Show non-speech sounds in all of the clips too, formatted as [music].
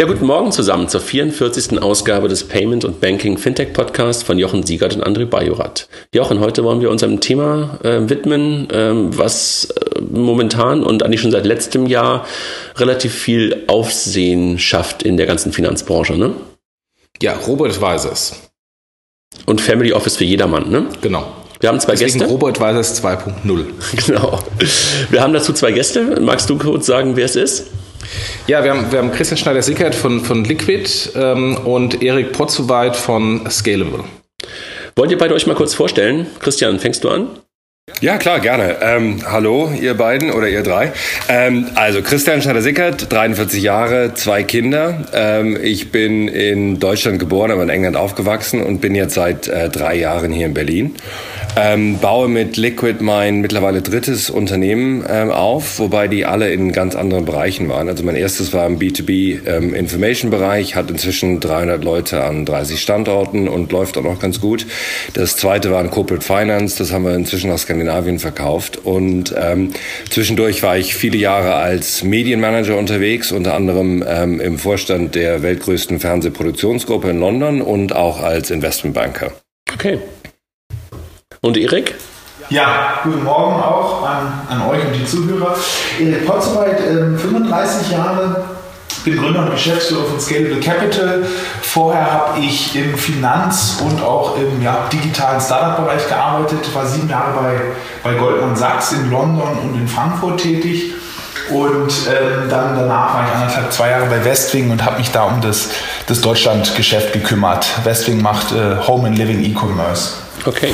Ja, guten Morgen zusammen zur 44. Ausgabe des Payment und Banking Fintech Podcast von Jochen Siegert und André Bajorat. Jochen, heute wollen wir uns einem Thema äh, widmen, äh, was äh, momentan und eigentlich schon seit letztem Jahr relativ viel Aufsehen schafft in der ganzen Finanzbranche, ne? Ja, Robert Advisors. Und Family Office für jedermann, ne? Genau. Wir haben zwei Deswegen Gäste. Robert Advisors 2.0. [laughs] Genau. Wir haben dazu zwei Gäste. Magst du kurz sagen, wer es ist? Ja, wir haben, wir haben Christian Schneider-Sickert von, von Liquid ähm, und Erik Potzuweit von Scalable. Wollt ihr beide euch mal kurz vorstellen? Christian, fängst du an? Ja, klar, gerne. Ähm, hallo, ihr beiden oder ihr drei. Ähm, also Christian Schneider-Sickert, 43 Jahre, zwei Kinder. Ähm, ich bin in Deutschland geboren, aber in England aufgewachsen und bin jetzt seit äh, drei Jahren hier in Berlin. Ähm, baue mit Liquid mein mittlerweile drittes Unternehmen ähm, auf, wobei die alle in ganz anderen Bereichen waren. Also mein erstes war im B2B ähm, hat inzwischen 300 Leute an 30 Standorten und läuft auch noch ganz gut. Das zweite war in Corporate Finance, das haben wir inzwischen nach Skandinavien verkauft und ähm, zwischendurch war ich viele Jahre als Medienmanager unterwegs, unter anderem ähm, im Vorstand der weltgrößten Fernsehproduktionsgruppe in London und auch als Investmentbanker. Okay. Und Erik? Ja, guten Morgen auch an, an euch und die Zuhörer. Erik Potzeweit, äh, 35 Jahre, bin Gründer und Geschäftsführer von Scalable Capital. Vorher habe ich im Finanz- und auch im ja, digitalen Startup-Bereich gearbeitet, war sieben Jahre bei, bei Goldman Sachs in London und in Frankfurt tätig. Und ähm, dann danach war ich anderthalb, zwei Jahre bei Westwing und habe mich da um das, das Deutschland-Geschäft gekümmert. Westwing macht äh, Home and Living E-Commerce. Okay.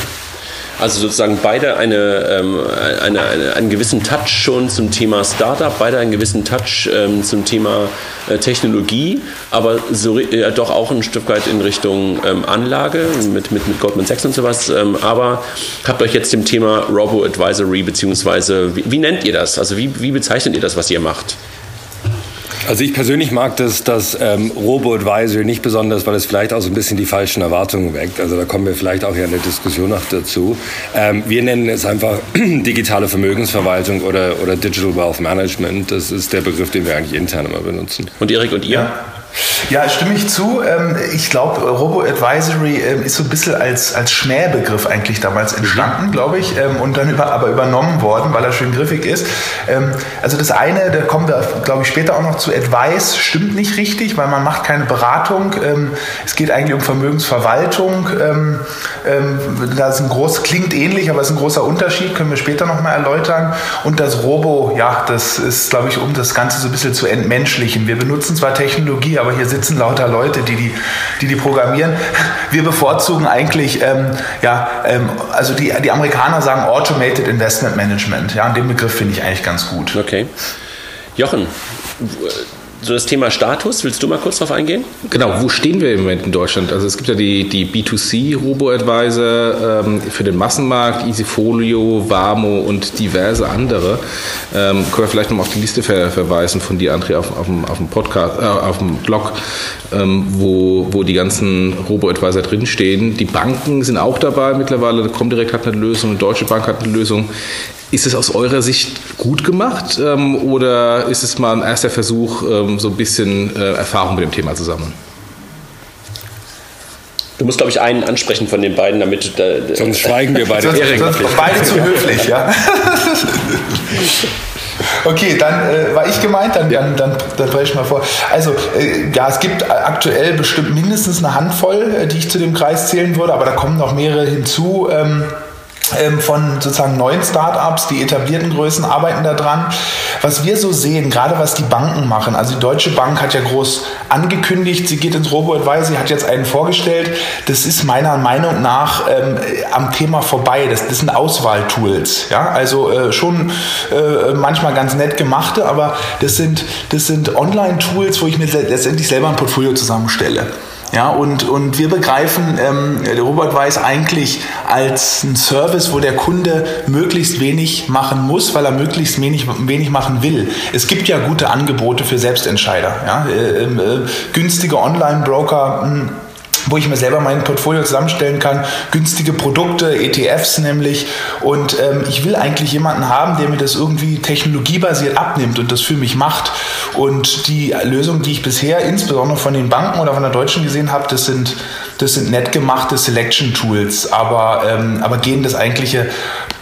Also sozusagen beide eine, ähm, eine, eine, einen gewissen Touch schon zum Thema Startup, beide einen gewissen Touch ähm, zum Thema äh, Technologie, aber so, äh, doch auch ein Stück weit in Richtung ähm, Anlage mit, mit, mit Goldman Sachs und sowas. Ähm, aber habt euch jetzt dem Thema Robo-Advisory, beziehungsweise wie, wie, nennt ihr das? Also wie, wie bezeichnet ihr das, was ihr macht? Also ich persönlich mag das, das ähm, Robo-Advisory nicht besonders, weil es vielleicht auch so ein bisschen die falschen Erwartungen weckt. Also da kommen wir vielleicht auch ja in der Diskussion noch dazu. Ähm, wir nennen es einfach [clears throat] digitale Vermögensverwaltung oder, oder Digital Wealth Management. Das ist der Begriff, den wir eigentlich intern immer benutzen. Und Erik und ihr? Ja. Ja, stimme ich zu. Ähm, Ich glaube, Robo-Advisory ähm, ist so ein bisschen als, als Schmähbegriff eigentlich damals entstanden, glaube ich, ähm, und dann über, aber übernommen worden, weil er schön griffig ist. Also das eine, da kommen wir, glaube ich, später auch noch zu Advice, stimmt nicht richtig, weil man macht keine Beratung. Es geht eigentlich um Vermögensverwaltung. Das ist ein groß, klingt ähnlich, aber es ist ein großer Unterschied, können wir später nochmal erläutern. Und das Robo, ja, das ist, glaube ich, um das Ganze so ein bisschen zu entmenschlichen. Wir benutzen zwar Technologie, aber hier sitzen lauter Leute, die die, die, die programmieren. Wir bevorzugen eigentlich, ähm, ja, ähm, also die, die Amerikaner sagen Automated Investment Management. Ja, und den Begriff finde ich eigentlich ganz gut. Okay. Jochen, so das Thema Status, willst du mal kurz drauf eingehen? Genau, wo stehen wir im Moment in Deutschland? Also es gibt ja die, die B2C-Robo-Advisor ähm, für den Massenmarkt, Easyfolio, Warmo und diverse andere. Ähm, können wir vielleicht nochmal auf die Liste ver verweisen von dir, André, auf, auf, dem, auf dem Podcast, äh, auf dem Blog, ähm, wo, wo die ganzen Robo-Advisor drinstehen. Die Banken sind auch dabei mittlerweile. Comdirect hat eine Lösung, Deutsche Bank hat eine Lösung. Ist es aus eurer Sicht gut gemacht ähm, oder ist es mal ein erster Versuch, ähm, so ein bisschen äh, Erfahrung mit dem Thema zu sammeln? Du musst, glaube ich, einen ansprechen von den beiden, damit. Äh, Sonst schweigen wir beide. Sonst, sonst beide zu höflich, ja. [laughs] Okay, dann äh, war ich gemeint, dann, dann, dann, dann breche ich mal vor. Also, äh, ja, es gibt aktuell bestimmt mindestens eine Handvoll, äh, die ich zu dem Kreis zählen würde, aber da kommen noch mehrere hinzu. Ähm, von sozusagen neuen Startups, die etablierten Größen arbeiten da dran. Was wir so sehen, gerade was die Banken machen, also die Deutsche Bank hat ja groß angekündigt, sie geht ins Robo-Advisor, sie hat jetzt einen vorgestellt. Das ist meiner Meinung nach ähm, am Thema vorbei. Das, das sind Auswahltools. Ja? Also äh, schon äh, manchmal ganz nett gemachte, aber das sind, das sind Online-Tools, wo ich mir letztendlich selber ein Portfolio zusammenstelle. Ja, und, und wir begreifen ähm, Robert Weiß eigentlich als ein Service, wo der Kunde möglichst wenig machen muss, weil er möglichst wenig, wenig machen will. Es gibt ja gute Angebote für Selbstentscheider. Ja? Äh, äh, günstige Online-Broker. Mh, wo ich mir selber mein Portfolio zusammenstellen kann. Günstige Produkte, ETFs nämlich. Und ähm, ich will eigentlich jemanden haben, der mir das irgendwie technologiebasiert abnimmt und das für mich macht. Und die Lösung, die ich bisher insbesondere von den Banken oder von der Deutschen gesehen habe, das sind, das sind nett gemachte Selection-Tools, aber, ähm, aber gehen das eigentliche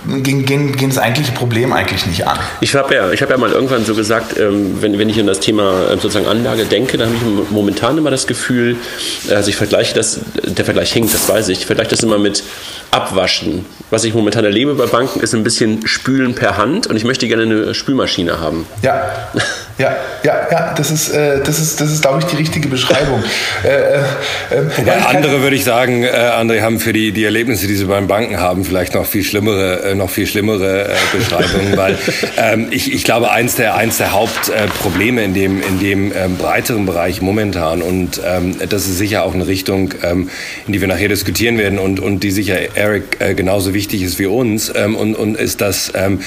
gehen, gehen, gehen das eigentliche Problem eigentlich nicht an. Ich habe ja, hab ja mal irgendwann so gesagt, ähm, wenn, wenn ich an das Thema ähm, sozusagen Anlage denke, dann habe ich momentan immer das Gefühl, also ich vergleiche das, der Vergleich hinkt, das weiß ich, ich vergleiche das immer mit Abwaschen. Was ich momentan erlebe bei Banken ist ein bisschen Spülen per Hand und ich möchte gerne eine Spülmaschine haben. Ja, [laughs] ja, ja, ja, das ist, äh, das ist, das ist glaube ich, die richtige Beschreibung. [laughs] äh, äh, Wobei andere, würde ich sagen, äh, André, haben für die, die Erlebnisse, die sie beim Banken haben, vielleicht noch viel schlimmere, äh, noch viel schlimmere äh, Beschreibungen, [laughs] weil ähm, ich, ich glaube, eins der, eins der Hauptprobleme in dem, in dem ähm, breiteren Bereich momentan und ähm, das ist sicher auch eine Richtung, ähm, in die wir nachher diskutieren werden und, und die sicher Eric äh, genauso wichtig ist wie uns ähm, und, und ist, dass ähm,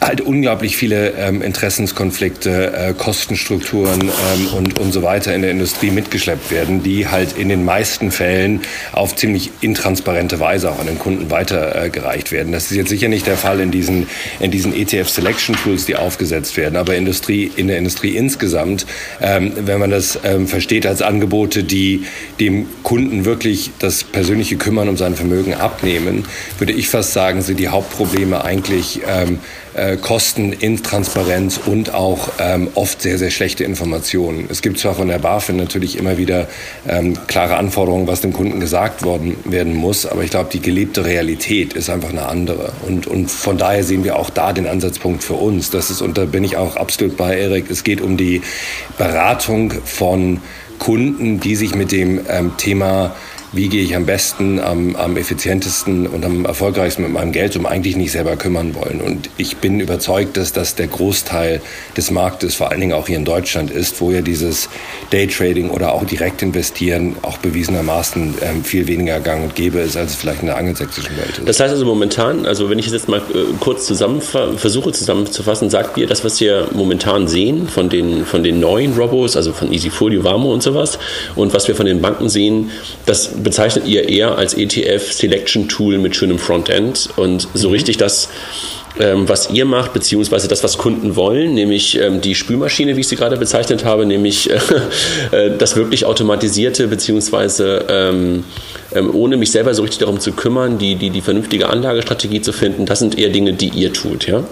halt unglaublich viele ähm, Interessenskonflikte, äh, Kostenstrukturen ähm, und, und so weiter in der Industrie mitgeschleppt werden, die halt in den meisten Fällen auf ziemlich intransparente Weise auch an den Kunden weitergereicht äh, werden. Das ist jetzt sicher nicht der Fall in diesen, in diesen ETF Selection Tools, die aufgesetzt werden, aber Industrie, in der Industrie insgesamt, ähm, wenn man das ähm, versteht als Angebote, die dem Kunden wirklich das persönliche Kümmern um sein Vermögen abnehmen, würde ich fast sagen, sind die Hauptprobleme eigentlich ähm, äh, Kosten, Intransparenz und auch ähm, oft sehr, sehr schlechte Informationen. Es gibt zwar von der BaFin natürlich immer wieder ähm, klare Anforderungen, was dem Kunden gesagt worden werden muss, aber ich glaube, die gelebte Realität ist einfach eine andere. Und, und von daher sehen wir auch da den Ansatzpunkt für uns. Das ist, und da bin ich auch absolut bei Erik, es geht um die Beratung von Kunden, die sich mit dem ähm, Thema wie gehe ich am besten, am, am effizientesten und am erfolgreichsten mit meinem Geld um, eigentlich nicht selber kümmern wollen. Und ich bin überzeugt, dass das der Großteil des Marktes, vor allen Dingen auch hier in Deutschland ist, wo ja dieses Daytrading oder auch direkt investieren auch bewiesenermaßen ähm, viel weniger gang und gäbe ist, als es vielleicht in der angelsächsischen Welt ist. Das heißt also momentan, also wenn ich es jetzt mal äh, kurz zusammen versuche zusammenzufassen, sagt ihr, das, was wir momentan sehen von den, von den neuen Robos, also von Easyfolio, Vamo und sowas, und was wir von den Banken sehen, das bezeichnet ihr eher als ETF Selection Tool mit schönem Frontend und so mhm. richtig das ähm, was ihr macht, beziehungsweise das, was Kunden wollen, nämlich ähm, die Spülmaschine, wie ich sie gerade bezeichnet habe, nämlich [laughs] äh, das wirklich automatisierte, beziehungsweise ähm, ähm, ohne mich selber so richtig darum zu kümmern, die, die, die vernünftige Anlagestrategie zu finden, das sind eher Dinge, die ihr tut, ja?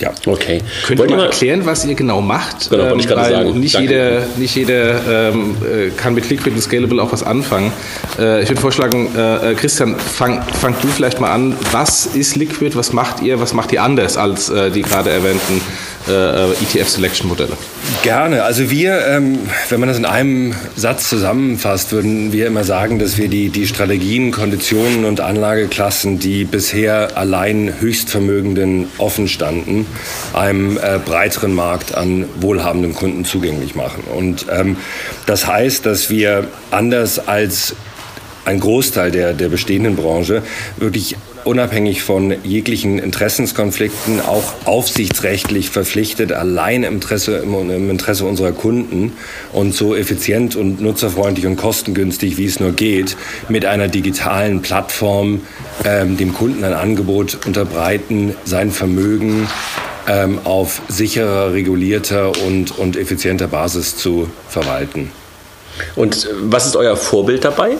Ja. Okay. Könnt ihr mal erklären, was ihr genau macht? Genau, wollte ich gerade ähm, sagen. Nicht jeder, nicht jeder ähm, äh, kann mit Liquid und Scalable auch was anfangen. Äh, ich würde vorschlagen, äh, äh, Christian, fang, fang du vielleicht mal an. Was ist Liquid? Was macht ihr? Was macht ihr anders als äh, die gerade erwähnten äh, ETF-Selection-Modelle? Gerne. Also wir, ähm, wenn man das in einem Satz zusammenfasst, würden wir immer sagen, dass wir die, die Strategien, Konditionen und Anlageklassen, die bisher allein Höchstvermögenden offen standen, einem äh, breiteren Markt an wohlhabenden Kunden zugänglich machen. Und ähm, das heißt, dass wir anders als ein Großteil der, der bestehenden Branche wirklich unabhängig von jeglichen Interessenskonflikten auch aufsichtsrechtlich verpflichtet, allein im Interesse, im Interesse unserer Kunden und so effizient und nutzerfreundlich und kostengünstig, wie es nur geht, mit einer digitalen Plattform ähm, dem Kunden ein Angebot unterbreiten, sein Vermögen ähm, auf sicherer, regulierter und, und effizienter Basis zu verwalten. Und was ist euer Vorbild dabei?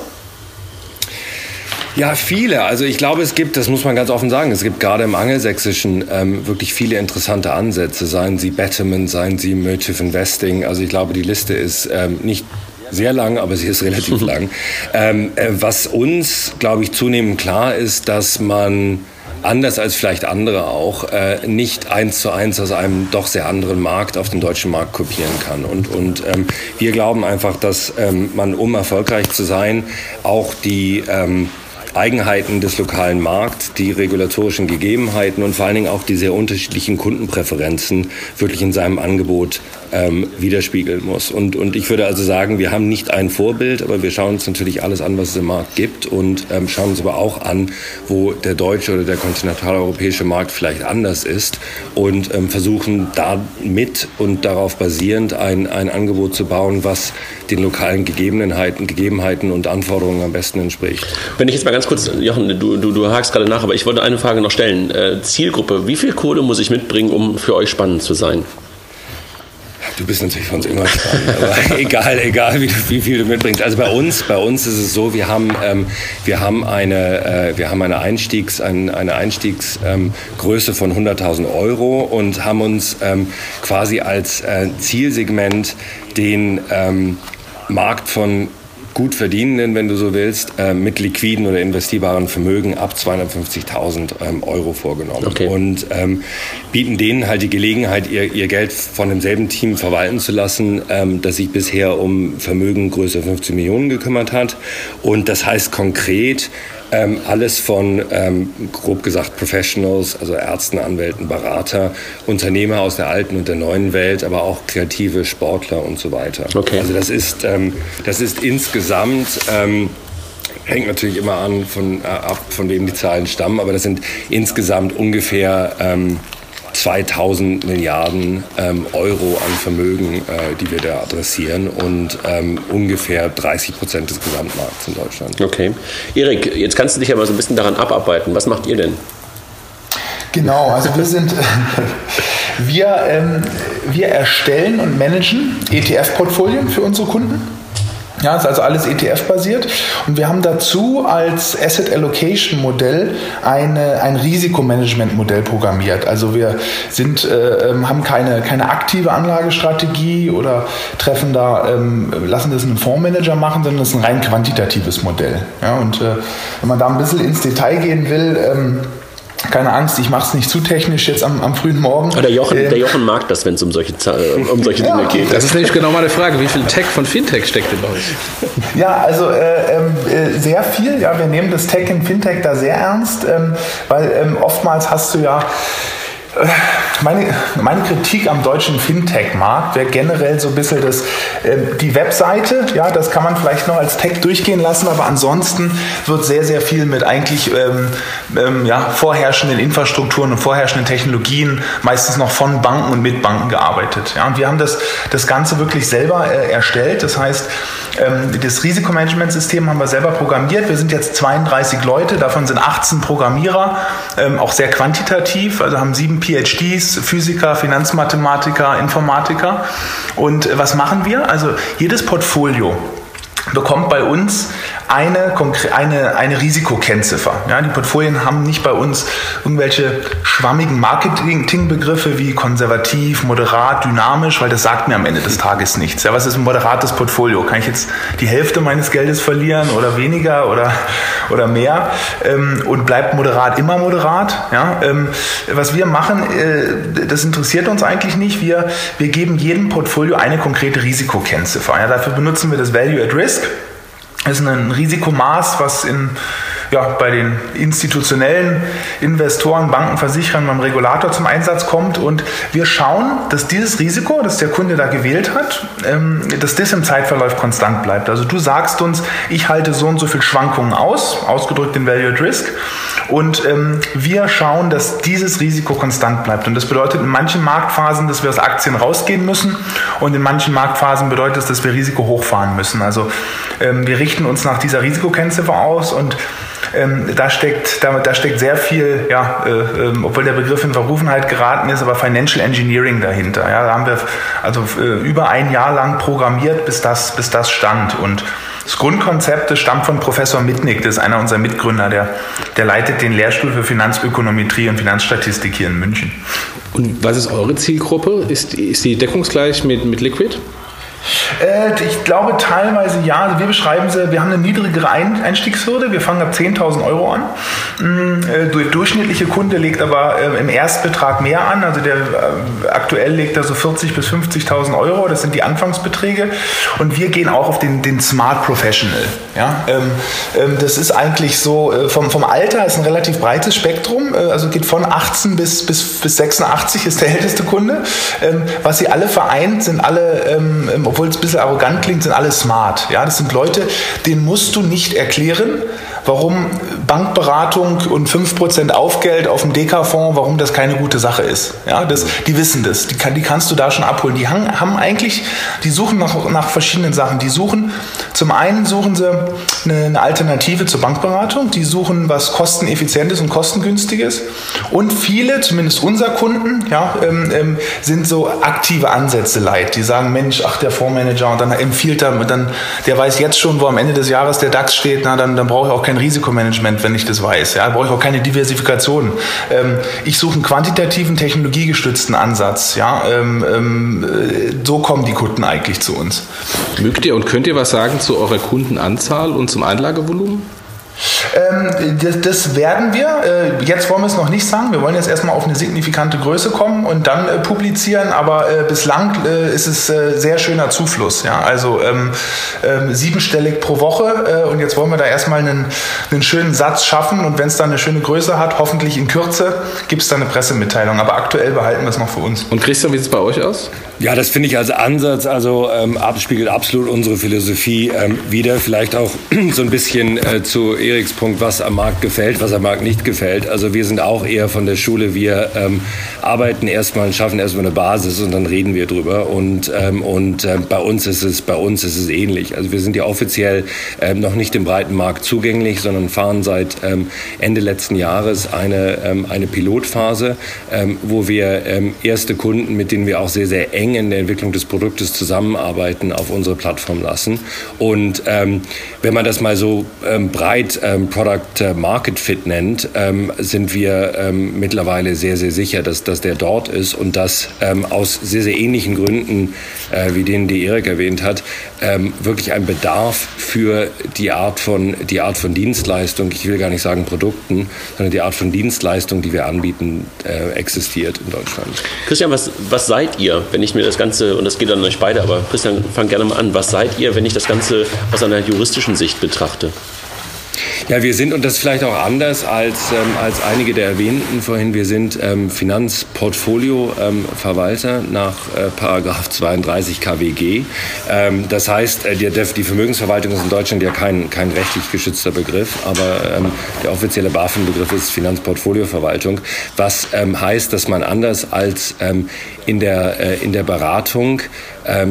Ja, viele. Also ich glaube, es gibt, das muss man ganz offen sagen, es gibt gerade im Angelsächsischen ähm, wirklich viele interessante Ansätze. Seien sie Betterment, seien sie Motive Investing. Also ich glaube, die Liste ist ähm, nicht sehr lang, aber sie ist relativ [laughs] lang. Ähm, äh, was uns, glaube ich, zunehmend klar ist, dass man anders als vielleicht andere auch, äh, nicht eins zu eins aus einem doch sehr anderen Markt auf den deutschen Markt kopieren kann. Und, und ähm, wir glauben einfach, dass ähm, man, um erfolgreich zu sein, auch die ähm, Eigenheiten des lokalen Markts, die regulatorischen Gegebenheiten und vor allen Dingen auch die sehr unterschiedlichen Kundenpräferenzen wirklich in seinem Angebot ähm, widerspiegeln muss. Und, und ich würde also sagen, wir haben nicht ein Vorbild, aber wir schauen uns natürlich alles an, was es im Markt gibt und ähm, schauen uns aber auch an, wo der deutsche oder der kontinentaleuropäische Markt vielleicht anders ist und ähm, versuchen damit und darauf basierend ein, ein Angebot zu bauen, was den lokalen Gegebenheiten, Gegebenheiten und Anforderungen am besten entspricht. Wenn ich jetzt mal ganz kurz, Jochen, du, du, du hakst gerade nach, aber ich wollte eine Frage noch stellen. Äh, Zielgruppe, wie viel Kohle muss ich mitbringen, um für euch spannend zu sein? Du bist natürlich für uns immer spannend, aber [laughs] egal, egal wie, wie, viel du mitbringst. Also bei uns, bei uns ist es so, wir haben, ähm, wir haben eine, äh, wir haben eine Einstiegs, ein, eine Einstiegsgröße ähm, von 100.000 Euro und haben uns ähm, quasi als äh, Zielsegment den ähm, Markt von gut verdienenden, wenn du so willst, äh, mit liquiden oder investierbaren Vermögen ab 250.000 ähm, Euro vorgenommen. Okay. Und ähm, bieten denen halt die Gelegenheit, ihr, ihr Geld von demselben Team verwalten zu lassen, ähm, das sich bisher um Vermögen größer 15 Millionen gekümmert hat. Und das heißt konkret, ähm, alles von, ähm, grob gesagt, Professionals, also Ärzten, Anwälten, Berater, Unternehmer aus der alten und der neuen Welt, aber auch kreative Sportler und so weiter. Okay. Also das ist, ähm, das ist insgesamt ähm, hängt natürlich immer an von, äh, ab, von wem die Zahlen stammen, aber das sind insgesamt ungefähr ähm, 2000 Milliarden ähm, Euro an Vermögen, äh, die wir da adressieren und ähm, ungefähr 30 Prozent des Gesamtmarkts in Deutschland. Okay. Erik, jetzt kannst du dich aber so ein bisschen daran abarbeiten. Was macht ihr denn? Genau, also wir sind, [laughs] wir, ähm, wir erstellen und managen ETF-Portfolien für unsere Kunden. Ja, ist also alles ETF-basiert. Und wir haben dazu als Asset Allocation Modell eine, ein Risikomanagement-Modell programmiert. Also wir sind, äh, ähm, haben keine, keine aktive Anlagestrategie oder treffen da, ähm, lassen das einen Fondsmanager machen, sondern das ist ein rein quantitatives Modell. Ja, und äh, wenn man da ein bisschen ins Detail gehen will, ähm, keine Angst, ich mache es nicht zu technisch jetzt am, am frühen Morgen. der, Jochen, ähm, der Jochen mag das, wenn es um solche, äh, um solche Dinge ja, geht. Das ist nämlich genau meine Frage. Wie viel Tech von Fintech steckt in euch? Ja, also äh, ähm, äh, sehr viel. Ja, wir nehmen das Tech in Fintech da sehr ernst, ähm, weil ähm, oftmals hast du ja meine, meine Kritik am deutschen Fintech-Markt wäre generell so ein bisschen das, äh, die Webseite, ja, das kann man vielleicht noch als Tech durchgehen lassen, aber ansonsten wird sehr, sehr viel mit eigentlich ähm, ähm, ja, vorherrschenden Infrastrukturen und vorherrschenden Technologien, meistens noch von Banken und mit Banken gearbeitet. Ja, und wir haben das, das Ganze wirklich selber äh, erstellt. Das heißt, ähm, das Risikomanagementsystem haben wir selber programmiert. Wir sind jetzt 32 Leute, davon sind 18 Programmierer, ähm, auch sehr quantitativ, also haben sieben PhDs, Physiker, Finanzmathematiker, Informatiker. Und äh, was machen wir? Also jedes Portfolio bekommt bei uns eine, eine, eine Risikokennziffer. Ja, die Portfolien haben nicht bei uns irgendwelche schwammigen Marketingbegriffe wie konservativ, moderat, dynamisch, weil das sagt mir am Ende des Tages nichts. Ja, was ist ein moderates Portfolio? Kann ich jetzt die Hälfte meines Geldes verlieren oder weniger oder, oder mehr? Ähm, und bleibt moderat immer moderat? Ja, ähm, was wir machen, äh, das interessiert uns eigentlich nicht. Wir, wir geben jedem Portfolio eine konkrete Risikokennziffer. Ja, dafür benutzen wir das Value at Risk. Ist ein Risikomaß, was in ja, bei den institutionellen Investoren, Banken, Versicherern beim Regulator zum Einsatz kommt. Und wir schauen, dass dieses Risiko, das der Kunde da gewählt hat, ähm, dass das im Zeitverlauf konstant bleibt. Also du sagst uns, ich halte so und so viel Schwankungen aus, ausgedrückt in Value at Risk. Und ähm, wir schauen, dass dieses Risiko konstant bleibt. Und das bedeutet in manchen Marktphasen, dass wir aus Aktien rausgehen müssen. Und in manchen Marktphasen bedeutet es, dass wir Risiko hochfahren müssen. Also ähm, wir richten uns nach dieser Risikokennziffer aus und ähm, da, steckt, da, da, steckt sehr viel, ja, äh, äh, obwohl der Begriff in Verrufenheit geraten ist, aber Financial Engineering dahinter. Ja, da haben wir also äh, über ein Jahr lang programmiert, bis das, bis das stand. Und das Grundkonzept stammt von Professor Mitnick, das ist einer unserer Mitgründer, der, der leitet den Lehrstuhl für Finanzökonometrie und Finanzstatistik hier in München. Und was ist eure Zielgruppe? Ist, ist die deckungsgleich mit, mit Liquid? Äh, ich glaube teilweise ja. Also wir beschreiben sie, wir haben eine niedrigere Einstiegshürde. Wir fangen ab 10.000 Euro an. Mm, äh, der durchschnittliche Kunde legt aber äh, im Erstbetrag mehr an. Also der aktuell legt er so 40.000 bis 50.000 Euro. Das sind die Anfangsbeträge. Und wir gehen auch auf den, den Smart Professional. Ja? Ähm, ähm, das ist eigentlich so, vom, vom Alter ist ein relativ breites Spektrum. Also geht von 18 bis, bis, bis 86 ist der älteste Kunde. Ähm, was sie alle vereint, sind alle, obwohl es ein bisschen arrogant klingt, sind alle smart. Ja, das sind Leute, denen musst du nicht erklären, warum Bankberatung und 5% Aufgeld auf dem DK-Fonds, warum das keine gute Sache ist. Ja, das, die wissen das, die, kann, die kannst du da schon abholen. Die haben, eigentlich, die suchen nach, nach verschiedenen Sachen. Die suchen, zum einen suchen sie eine, eine Alternative zur Bankberatung, die suchen was kosteneffizientes und kostengünstiges und viele, zumindest unser Kunden, ja, ähm, ähm, sind so aktive Ansätze leid. Die sagen, Mensch, ach, der Fondsmanager und dann empfiehlt er, dann, der weiß jetzt schon, wo am Ende des Jahres der DAX steht, na, dann, dann brauche ich auch kein Risikomanagement, wenn ich das weiß. Ja, brauche ich auch keine Diversifikation. Ähm, ich suche einen quantitativen, technologiegestützten Ansatz. Ja, ähm, ähm, äh, so kommen die Kunden eigentlich zu uns. Mögt ihr und könnt ihr was sagen zu eurer Kundenanzahl und zum Einlagevolumen? Ähm, das, das, werden wir. Äh, jetzt wollen wir es noch nicht sagen. Wir wollen jetzt erstmal auf eine signifikante Größe kommen und dann äh, publizieren. Aber äh, bislang äh, ist es äh, sehr schöner Zufluss. Ja? Also ähm, ähm, siebenstellig pro Woche. Äh, und jetzt wollen wir da erstmal einen, einen schönen Satz schaffen. Und wenn es dann eine schöne Größe hat, hoffentlich in Kürze, gibt es dann eine Pressemitteilung. Aber aktuell behalten wir es noch für uns. Und Christian, wie sieht es bei euch aus? Ja, das finde ich als Ansatz, also ähm, abspiegelt absolut unsere Philosophie ähm, wieder. Vielleicht auch [clears throat] so ein bisschen zu Eriks Punkt, was am Markt gefällt, was am Markt nicht gefällt. Also wir sind auch eher von der Schule, wir ähm, arbeiten erstmal und schaffen erstmal eine Basis und dann reden wir drüber. Und, ähm, und äh, bei uns ist es bei uns ist es ähnlich. Also wir sind ja offiziell ähm, noch nicht im breiten Markt zugänglich, sondern fahren seit ähm, Ende letzten Jahres eine, ähm, eine Pilotphase, ähm, wo wir erste Kunden, mit denen wir auch sehr, sehr eng in der Entwicklung des Produktes zusammenarbeiten, auf unsere Plattform lassen. Und wenn man das mal so breit Product äh, Market Fit nennt, ähm, sind wir ähm, mittlerweile sehr, sehr sicher, dass, dass der dort ist und dass ähm, aus sehr, sehr ähnlichen Gründen, äh, wie denen die Erik erwähnt hat, ähm, wirklich ein Bedarf für die Art, von, die Art von Dienstleistung, ich will gar nicht sagen Produkten, sondern die Art von Dienstleistung, die wir anbieten, äh, existiert in Deutschland. Christian, was, was seid ihr, wenn ich mir das Ganze, und das geht an euch beide, aber Christian, fang gerne mal an, was seid ihr, wenn ich das Ganze aus einer juristischen Sicht betrachte? Ja, wir sind, und das ist vielleicht auch anders als, ähm, als einige der Erwähnten vorhin, wir sind ähm, Finanzportfolio-Verwalter ähm, nach äh, Paragraph 32 KWG. Ähm, das heißt, äh, die, die, Vermögensverwaltung ist in Deutschland ja kein, kein rechtlich geschützter Begriff, aber ähm, der offizielle BaFin-Begriff ist Finanzportfolioverwaltung, was ähm, heißt, dass man anders als in, der, äh, in der Beratung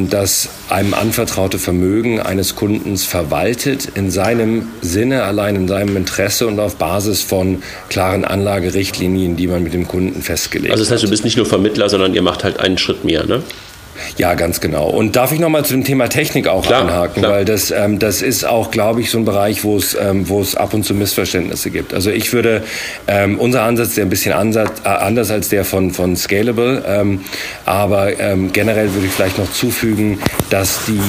das einem anvertraute Vermögen eines Kundens verwaltet, in seinem Sinne, allein in seinem Interesse und auf Basis von klaren Anlagerichtlinien, die man mit dem Kunden festgelegt hat. Also das heißt, du bist nicht nur Vermittler, sondern ihr macht halt einen Schritt mehr, ne? Ja, ganz genau. Und darf ich nochmal zu dem Thema Technik auch klar, einhaken, klar. weil das, ähm, das ist auch, glaube ich, so ein Bereich, wo es, ähm, wo es ab und zu Missverständnisse gibt. Also ich würde, ähm, unser Ansatz ist ja ein bisschen ansatz, äh, anders als der von, von Scalable, ähm, aber ähm, generell würde ich vielleicht noch zufügen, dass die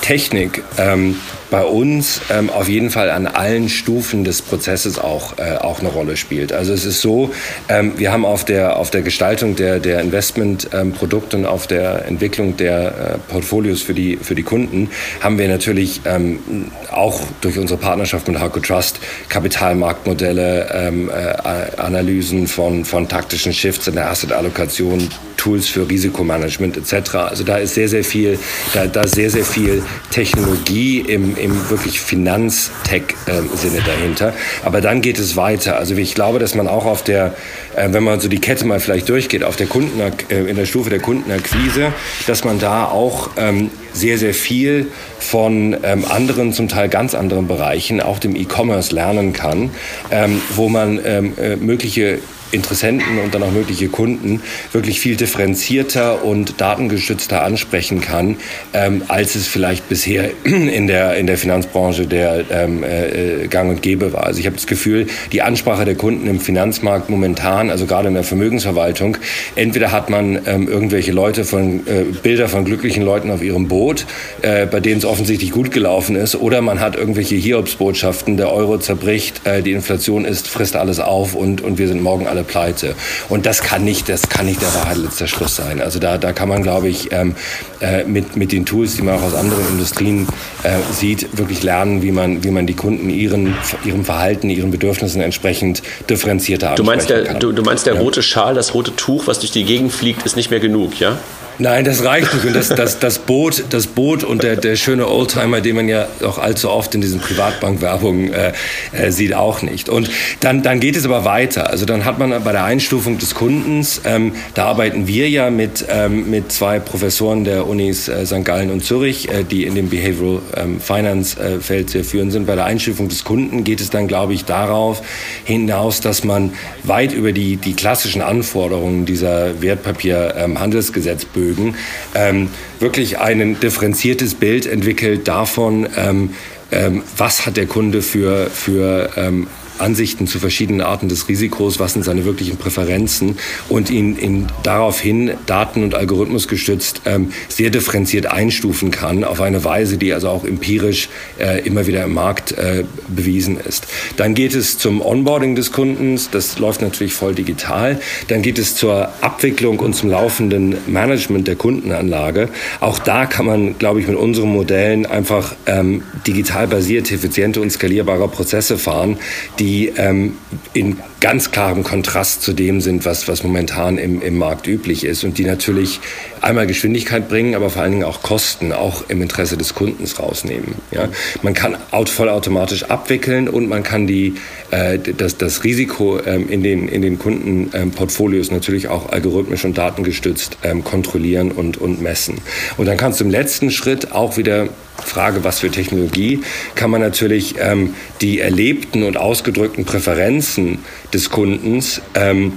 Technik ähm, bei uns ähm, auf jeden Fall an allen Stufen des Prozesses auch, äh, auch eine Rolle spielt. Also es ist so, ähm, wir haben auf der, auf der Gestaltung der, der Investmentprodukte ähm, und auf der Entwicklung der äh, Portfolios für die, für die Kunden haben wir natürlich ähm, auch durch unsere Partnerschaft mit Harco Trust Kapitalmarktmodelle, ähm, äh, Analysen von, von taktischen Shifts in der Assetallokation, Tools für Risikomanagement etc. Also da ist sehr, sehr viel, da, da ist sehr, sehr viel Technologie im, im wirklich Finanztech-Sinne dahinter. Aber dann geht es weiter. Also ich glaube, dass man auch auf der, äh, wenn man so die Kette mal vielleicht durchgeht, auf der Kunden, äh, in der Stufe der Kundenakquise, dass man da auch ähm, sehr, sehr viel von ähm, anderen, zum Teil ganz anderen Bereichen, auch dem E-Commerce lernen kann, ähm, wo man ähm, äh, mögliche Interessenten und dann auch mögliche Kunden wirklich viel differenzierter und datengestützter ansprechen kann, ähm, als es vielleicht bisher [clears throat] in der, in der Finanzbranche der ähm, äh, Gang und Gäbe war. Also ich habe das Gefühl, die Ansprache der Kunden im Finanzmarkt momentan, also gerade in der Vermögensverwaltung, entweder hat man ähm, irgendwelche Leute von äh, Bilder von glücklichen Leuten auf ihrem Boot, äh, bei denen es offensichtlich gut gelaufen ist, oder man hat irgendwelche Hiobsbotschaften, der Euro zerbricht, äh, die Inflation ist, frisst alles auf und, und wir sind morgen alle pleite. Und das kann nicht, das kann nicht der Wahrheit letzter Schluss sein. Also da, da kann man, glaube ich, ähm, äh, mit, mit den Tools, die man auch aus anderen Industrien äh, sieht, wirklich lernen, wie man, wie man die Kunden ihren, ihrem Verhalten, ihren Bedürfnissen entsprechend differenzierter du meinst der, kann. Du, du meinst der ja. rote Schal, das rote Tuch, was durch die Gegend fliegt, ist nicht mehr genug, ja? Nein, das reicht nicht. Und das, das, das, Boot, das Boot und der, der schöne Oldtimer, den man ja auch allzu oft in diesen Privatbankwerbungen äh, äh, sieht, auch nicht. Und dann, dann geht es aber weiter. Also dann hat man bei der Einstufung des Kundens, ähm, da arbeiten wir ja mit, ähm, mit zwei Professoren der Unis äh, St. Gallen und Zürich, äh, die in dem Behavioral ähm, Finance äh, Feld sehr führend sind. Bei der Einstufung des Kunden geht es dann, glaube ich, darauf hinaus, dass man weit über die, die klassischen Anforderungen dieser Wertpapierhandelsgesetzbögen Vermögen, ähm, wirklich ein differenziertes Bild entwickelt davon, ähm, ähm, was hat der Kunde für, für ähm, Ansichten zu verschiedenen Arten des Risikos, was sind seine wirklichen Präferenzen und ihn, ihn daraufhin daten- und Algorithmus gestützt ähm, sehr differenziert einstufen kann auf eine Weise, die also auch empirisch äh, immer wieder im Markt äh, bewiesen ist. Dann geht es zum Onboarding des Kundens, das läuft natürlich voll digital. Dann geht es zur Abwicklung und zum laufenden Management der Kundenanlage. Auch da kann man, glaube ich, mit unseren Modellen einfach ähm, digital basierte, effiziente und skalierbare Prozesse fahren, die die ähm, in ganz klarem Kontrast zu dem sind, was, was momentan im, im Markt üblich ist und die natürlich einmal Geschwindigkeit bringen, aber vor allen Dingen auch Kosten, auch im Interesse des Kundens rausnehmen. Ja? Man kann vollautomatisch abwickeln und man kann die, äh, das, das Risiko ähm, in den, in den Kundenportfolios ähm, natürlich auch algorithmisch und datengestützt ähm, kontrollieren und, und messen. Und dann kannst du im letzten Schritt auch wieder Frage, was für Technologie, kann man natürlich ähm, die erlebten und ausgedrückten Präferenzen des Kundens ähm,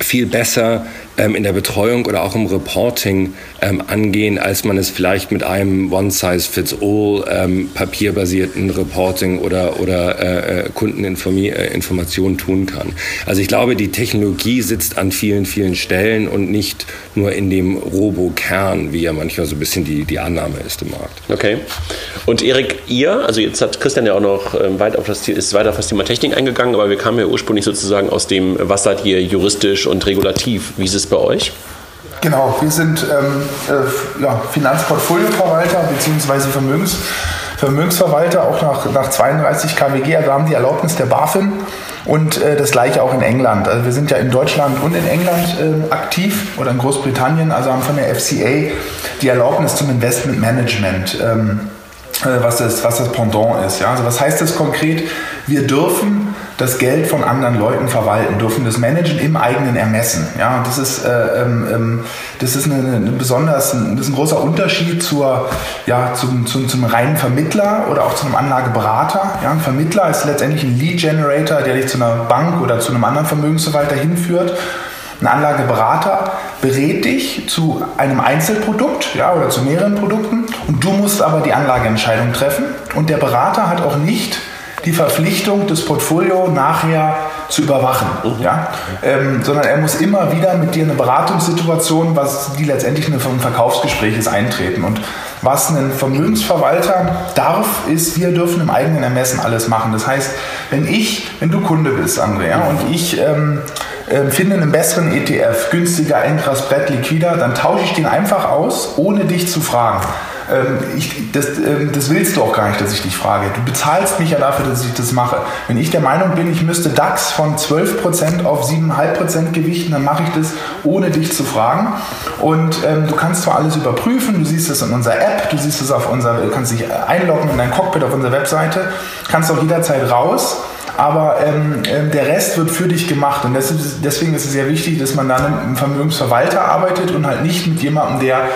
viel besser in der Betreuung oder auch im Reporting ähm, angehen, als man es vielleicht mit einem One-Size-Fits-All ähm, papierbasierten Reporting oder, oder äh, äh Kundeninformationen äh, tun kann. Also ich glaube, die Technologie sitzt an vielen, vielen Stellen und nicht nur in dem Robo-Kern, wie ja manchmal so ein bisschen die, die Annahme ist im Markt. Okay. Und Erik, ihr, also jetzt hat Christian ja auch noch ähm, weit auf das, ist weiter auf das Thema Technik eingegangen, aber wir kamen ja ursprünglich sozusagen aus dem, was seid ihr juristisch und regulativ? Wie ist es bei euch? Genau, wir sind ähm, äh, ja, Finanzportfolioverwalter bzw. Vermögens, Vermögensverwalter, auch nach, nach 32 KWG. Also haben die Erlaubnis der BaFin und äh, das gleiche auch in England. Also wir sind ja in Deutschland und in England äh, aktiv oder in Großbritannien, also haben von der FCA die Erlaubnis zum Investment Management. Ähm, äh, was das, was das Pendant ist. Ja? Also was heißt das konkret? Wir dürfen das Geld von anderen Leuten verwalten, dürfen das managen im eigenen Ermessen. Ja, das ist, äh, ähm, ähm, das ist eine, eine besonders, das ist ein großer Unterschied zur, ja, zum, zum, zum reinen Vermittler oder auch zu einem Anlageberater. Ja, ein Vermittler ist letztendlich ein Lead Generator, der dich zu einer Bank oder zu einem anderen Vermögensverwalter hinführt. Ein Anlageberater berät dich zu einem Einzelprodukt ja, oder zu mehreren Produkten und du musst aber die Anlageentscheidung treffen. Und der Berater hat auch nicht die Verpflichtung, das Portfolio nachher zu überwachen. Mhm. Ja? Ähm, sondern er muss immer wieder mit dir eine Beratungssituation, was die letztendlich ein Verkaufsgespräch ist, eintreten. Und was ein Vermögensverwalter darf, ist, wir dürfen im eigenen Ermessen alles machen. Das heißt, wenn ich, wenn du Kunde bist, Andrea, und ich ähm, äh, finde einen besseren ETF, günstiger, Engras, Brett, liquider, dann tausche ich den einfach aus, ohne dich zu fragen. Ähm, ich, das, ähm, das, willst du auch gar nicht, dass ich dich frage. Du bezahlst mich ja dafür, dass ich das mache. Wenn ich der Meinung bin, ich müsste DAX von 12% auf 7,5% gewichten, dann mache ich das, ohne dich zu fragen. Und ähm, du kannst zwar alles überprüfen, du siehst es in unserer App, du siehst es auf unserer, du kannst dich einloggen in dein Cockpit auf unserer Webseite, kannst auch jederzeit raus aber ähm, ähm, der Rest wird für dich gemacht. Und ist, deswegen ist es sehr wichtig, dass man dann mit einem Vermögensverwalter arbeitet und halt nicht mit jemandem, der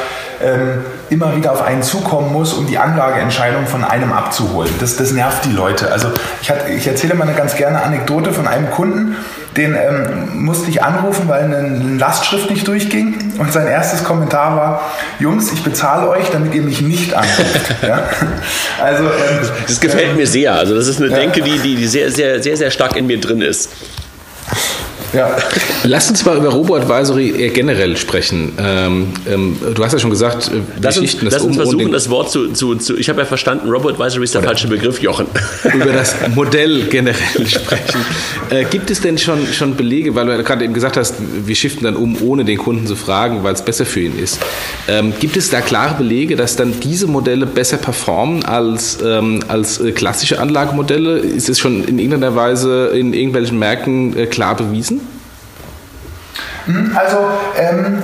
ähm, immer wieder auf einen zukommen muss, um die Anlageentscheidung von einem abzuholen. Das, das nervt die Leute. Also ich, hat, ich erzähle mal eine ganz gerne Anekdote von einem Kunden, den ähm, musste ich anrufen, weil eine, Lastschrift nicht durchging. Und sein erstes Kommentar war, Jungs, ich bezahle euch, damit ihr mich nicht anruft. [laughs] ja? Also, ähm, das gefällt mir sehr. Also das ist eine Denke, die, die, die sehr, sehr, sehr, sehr stark in mir drin ist. Ja. Lass uns mal über Robo-Advisory generell sprechen. Ähm, ähm, du hast ja schon gesagt, äh, lass uns, lass uns versuchen, das Wort zu, zu, zu ich habe ja verstanden, Robo-Advisory ist der falsche Begriff, Jochen. [laughs] Über das Modell generell sprechen. Äh, gibt es denn schon, schon Belege, weil du gerade eben gesagt hast, wir shiften dann um, ohne den Kunden zu fragen, weil es besser für ihn ist. Ähm, gibt es da klare Belege, dass dann diese Modelle besser performen als, ähm, als äh, klassische Anlagemodelle? Ist es schon in irgendeiner Weise in irgendwelchen Märkten äh, klar bewiesen? Hm, also ähm,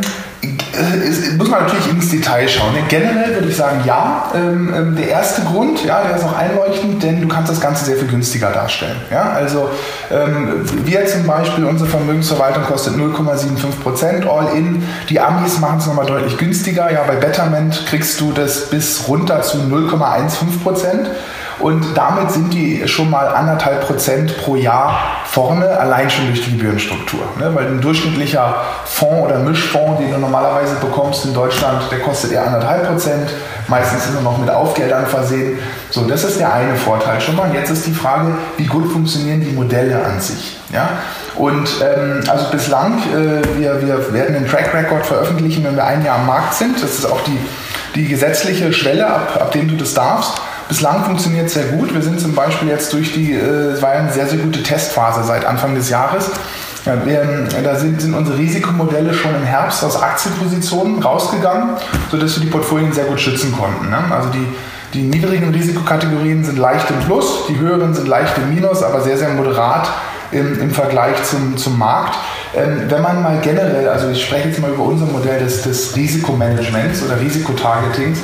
muss man natürlich ins Detail schauen. Generell würde ich sagen, ja. Ähm, ähm, der erste Grund, ja, der ist auch einleuchtend, denn du kannst das Ganze sehr viel günstiger darstellen. Ja? Also ähm, wir zum Beispiel, unsere Vermögensverwaltung kostet 0,75% All-in. Die Amis machen es nochmal deutlich günstiger. Ja, bei Betterment kriegst du das bis runter zu 0,15%. Und damit sind die schon mal anderthalb Prozent pro Jahr vorne, allein schon durch die Gebührenstruktur. Ne? Weil ein durchschnittlicher Fonds oder Mischfonds, den du normalerweise bekommst in Deutschland, der kostet eher anderthalb Prozent. Meistens ist er noch mit Aufgeldern versehen. So, das ist der eine Vorteil schon mal. Und jetzt ist die Frage, wie gut funktionieren die Modelle an sich. Ja? Und ähm, also bislang, äh, wir, wir werden den Track Record veröffentlichen, wenn wir ein Jahr am Markt sind. Das ist auch die, die gesetzliche Schwelle, ab, ab dem du das darfst. Bislang funktioniert es sehr gut. Wir sind zum Beispiel jetzt durch die, äh, es war eine sehr, sehr gute Testphase seit Anfang des Jahres. Ja, wir, da sind, sind, unsere Risikomodelle schon im Herbst aus Aktienpositionen rausgegangen, sodass wir die Portfolien sehr gut schützen konnten. Ne? Also die, die niedrigen Risikokategorien sind leicht im Plus, die höheren sind leicht im Minus, aber sehr, sehr moderat im, im Vergleich zum, zum Markt. Ähm, wenn man mal generell, also ich spreche jetzt mal über unser Modell des, des Risikomanagements oder Risikotargetings,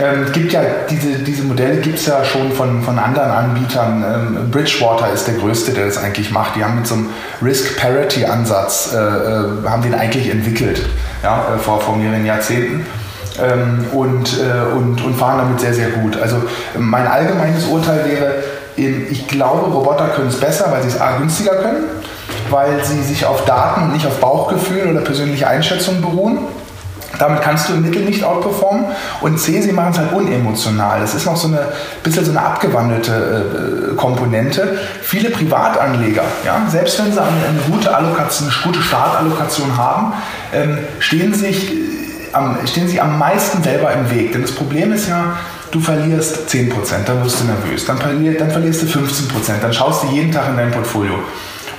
ähm, gibt ja diese, diese Modelle gibt es ja schon von, von anderen Anbietern. Ähm, Bridgewater ist der größte, der das eigentlich macht. Die haben mit so einem Risk-Parity-Ansatz äh, äh, haben den eigentlich entwickelt, ja, äh, vor, vor mehreren Jahrzehnten. Ähm, und, äh, und, und fahren damit sehr, sehr gut. Also mein allgemeines Urteil wäre, ich glaube, Roboter können es besser, weil sie es A günstiger können, weil sie sich auf Daten und nicht auf Bauchgefühl oder persönliche Einschätzungen beruhen damit kannst du im Mittel nicht outperformen. Und C, sie machen es halt unemotional. Das ist noch so eine bisschen so eine abgewandelte äh, Komponente. Viele Privatanleger, ja, selbst wenn sie eine, eine gute Allokation, eine gute Startallokation haben, ähm, stehen, sich, äh, am, stehen sie am meisten selber im Weg. Denn das Problem ist ja, du verlierst 10%, dann wirst du nervös, dann, verlier, dann verlierst du 15%, dann schaust du jeden Tag in dein Portfolio.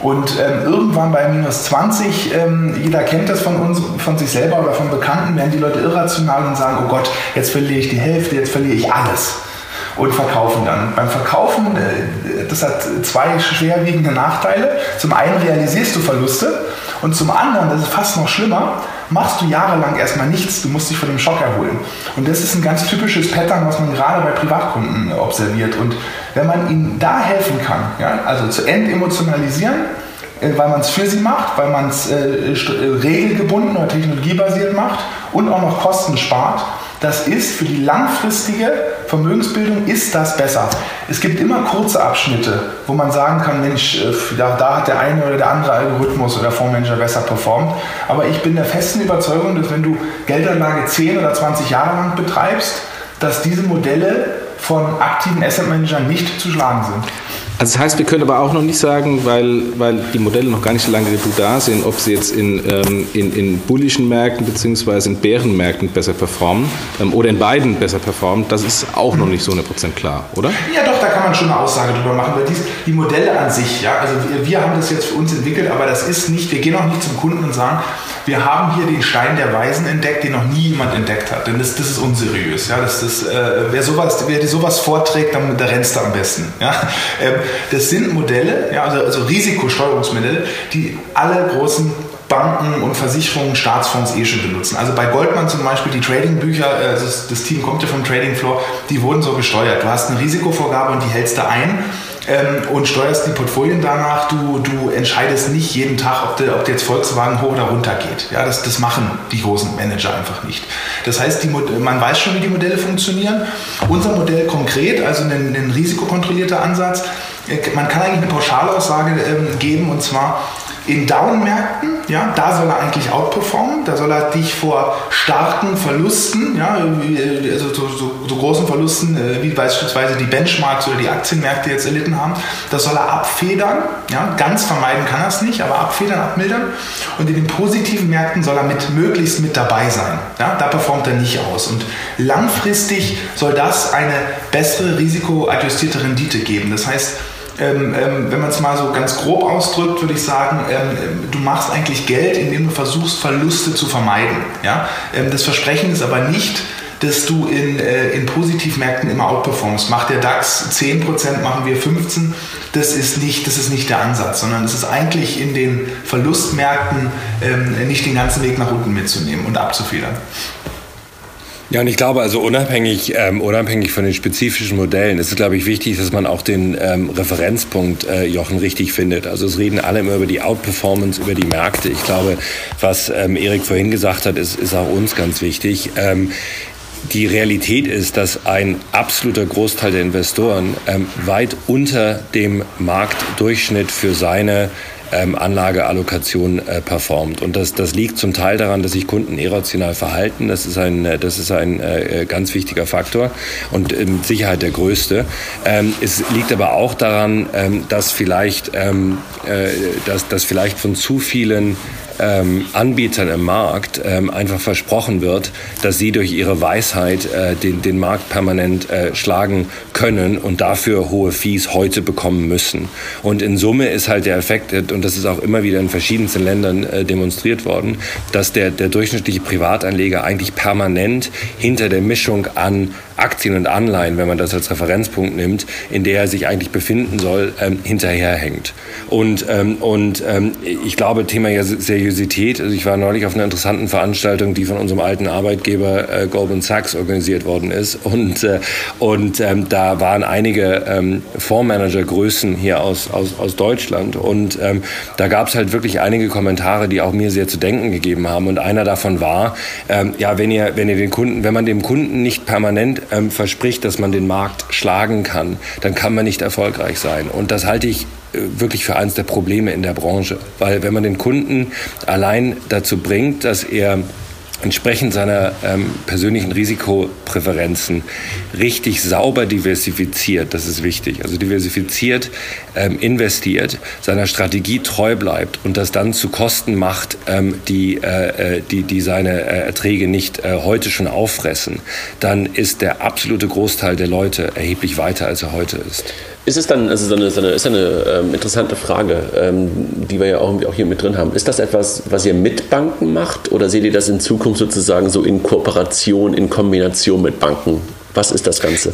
Und ähm, irgendwann bei minus 20, ähm, jeder kennt das von uns, von sich selber oder von Bekannten, werden die Leute irrational und sagen, oh Gott, jetzt verliere ich die Hälfte, jetzt verliere ich alles. Und verkaufen dann. Beim Verkaufen, äh, das hat zwei schwerwiegende Nachteile. Zum einen realisierst du Verluste und zum anderen, das ist fast noch schlimmer, machst du jahrelang erstmal nichts, du musst dich von dem Schock erholen. Und das ist ein ganz typisches Pattern, was man gerade bei Privatkunden observiert. Und wenn man ihnen da helfen kann, ja, also zu entemotionalisieren, äh, weil man es für sie macht, weil man es äh, äh, regelgebunden oder technologiebasiert macht und auch noch Kosten spart, das ist für die langfristige Vermögensbildung ist das besser. Es gibt immer kurze Abschnitte, wo man sagen kann, Mensch, äh, da, da hat der eine oder der andere Algorithmus oder Fondsmanager besser performt. Aber ich bin der festen Überzeugung, dass wenn du Geldanlage 10 oder 20 Jahre lang betreibst, dass diese Modelle von aktiven Asset Managern nicht zu schlagen sind. Also das heißt, wir können aber auch noch nicht sagen, weil, weil die Modelle noch gar nicht so lange da sind, ob sie jetzt in, ähm, in, in bullischen Märkten bzw. in Bärenmärkten besser performen ähm, oder in beiden besser performen. Das ist auch noch nicht so eine Prozent klar, oder? Ja doch, da kann man schon eine Aussage drüber machen, weil dies, die Modelle an sich, ja, also wir, wir haben das jetzt für uns entwickelt, aber das ist nicht, wir gehen auch nicht zum Kunden und sagen, wir haben hier den Stein der Weisen entdeckt, den noch nie jemand entdeckt hat. Denn das, das ist unseriös. Ja? Das, das, äh, wer, sowas, wer sowas vorträgt, dann, da rennst du am besten. Ja? Ähm, das sind Modelle, ja, also, also Risikosteuerungsmodelle, die alle großen Banken und Versicherungen, Staatsfonds eh schon benutzen. Also bei Goldman zum Beispiel, die Tradingbücher, äh, das, das Team kommt ja vom Trading Floor, die wurden so gesteuert. Du hast eine Risikovorgabe und die hältst du ein ähm, und steuerst die Portfolien danach. Du, du entscheidest nicht jeden Tag, ob, der, ob jetzt Volkswagen hoch oder runter geht. Ja, das, das machen die großen Manager einfach nicht. Das heißt, die, man weiß schon, wie die Modelle funktionieren. Unser Modell konkret, also ein, ein risikokontrollierter Ansatz, man kann eigentlich eine Pauschalaussage ähm, geben und zwar, in Down-Märkten, ja, da soll er eigentlich outperformen, da soll er dich vor starken Verlusten, ja, also so, so, so großen Verlusten, äh, wie beispielsweise die Benchmarks oder die Aktienmärkte jetzt erlitten haben, das soll er abfedern, ja, ganz vermeiden kann er es nicht, aber abfedern, abmildern und in den positiven Märkten soll er mit, möglichst mit dabei sein, ja, da performt er nicht aus und langfristig soll das eine bessere risikoadjustierte Rendite geben, das heißt, ähm, ähm, wenn man es mal so ganz grob ausdrückt, würde ich sagen, ähm, du machst eigentlich Geld, indem du versuchst, Verluste zu vermeiden. Ja? Ähm, das Versprechen ist aber nicht, dass du in, äh, in Positivmärkten immer outperformst. Macht der DAX 10%, machen wir 15%. Das ist nicht, das ist nicht der Ansatz, sondern es ist eigentlich in den Verlustmärkten ähm, nicht den ganzen Weg nach unten mitzunehmen und abzufedern. Ja, und ich glaube, also unabhängig, ähm, unabhängig von den spezifischen Modellen ist es, glaube ich, wichtig, dass man auch den ähm, Referenzpunkt äh, Jochen richtig findet. Also es reden alle immer über die Outperformance, über die Märkte. Ich glaube, was ähm, Erik vorhin gesagt hat, ist, ist auch uns ganz wichtig. Ähm, die Realität ist, dass ein absoluter Großteil der Investoren ähm, weit unter dem Marktdurchschnitt für seine ähm, Anlageallokation äh, performt. Und das, das liegt zum Teil daran, dass sich Kunden irrational verhalten. Das ist ein, äh, das ist ein äh, ganz wichtiger Faktor und äh, mit Sicherheit der größte. Ähm, es liegt aber auch daran, ähm, dass vielleicht, ähm, äh, dass, dass vielleicht von zu vielen ähm, Anbietern im Markt ähm, einfach versprochen wird, dass sie durch ihre Weisheit äh, den, den Markt permanent äh, schlagen können und dafür hohe Fees heute bekommen müssen. Und in Summe ist halt der Effekt, äh, und das ist auch immer wieder in verschiedensten Ländern äh, demonstriert worden, dass der, der durchschnittliche Privatanleger eigentlich permanent hinter der Mischung an Aktien und Anleihen, wenn man das als Referenzpunkt nimmt, in der er sich eigentlich befinden soll, ähm, hinterherhängt. Und, ähm, und ähm, ich glaube, Thema Seriosität, also ich war neulich auf einer interessanten Veranstaltung, die von unserem alten Arbeitgeber äh, Goldman Sachs organisiert worden ist. Und, äh, und ähm, da waren einige ähm, Fondsmanager-Größen hier aus, aus, aus Deutschland. Und ähm, da gab es halt wirklich einige Kommentare, die auch mir sehr zu denken gegeben haben. Und einer davon war, ähm, ja, wenn ihr, wenn ihr den Kunden, wenn man dem Kunden nicht permanent ähm, verspricht, dass man den Markt schlagen kann, dann kann man nicht erfolgreich sein. Und das halte ich äh, wirklich für eines der Probleme in der Branche. Weil wenn man den Kunden allein dazu bringt, dass er entsprechend seiner ähm, persönlichen Risikopräferenzen richtig sauber diversifiziert, das ist wichtig, also diversifiziert, ähm, investiert, seiner Strategie treu bleibt und das dann zu Kosten macht, ähm, die, äh, äh die, die seine äh, Erträge nicht äh, heute schon auffressen, dann ist der absolute Großteil der Leute erheblich weiter, als er heute ist. Ist es dann, also so eine, so eine, ist eine ähm, interessante Frage, ähm, die wir ja auch, auch hier mit drin haben. Ist das etwas, was ihr mit Banken macht oder seht ihr das in Zukunft sozusagen so in Kooperation, in Kombination mit Banken? Was ist das Ganze?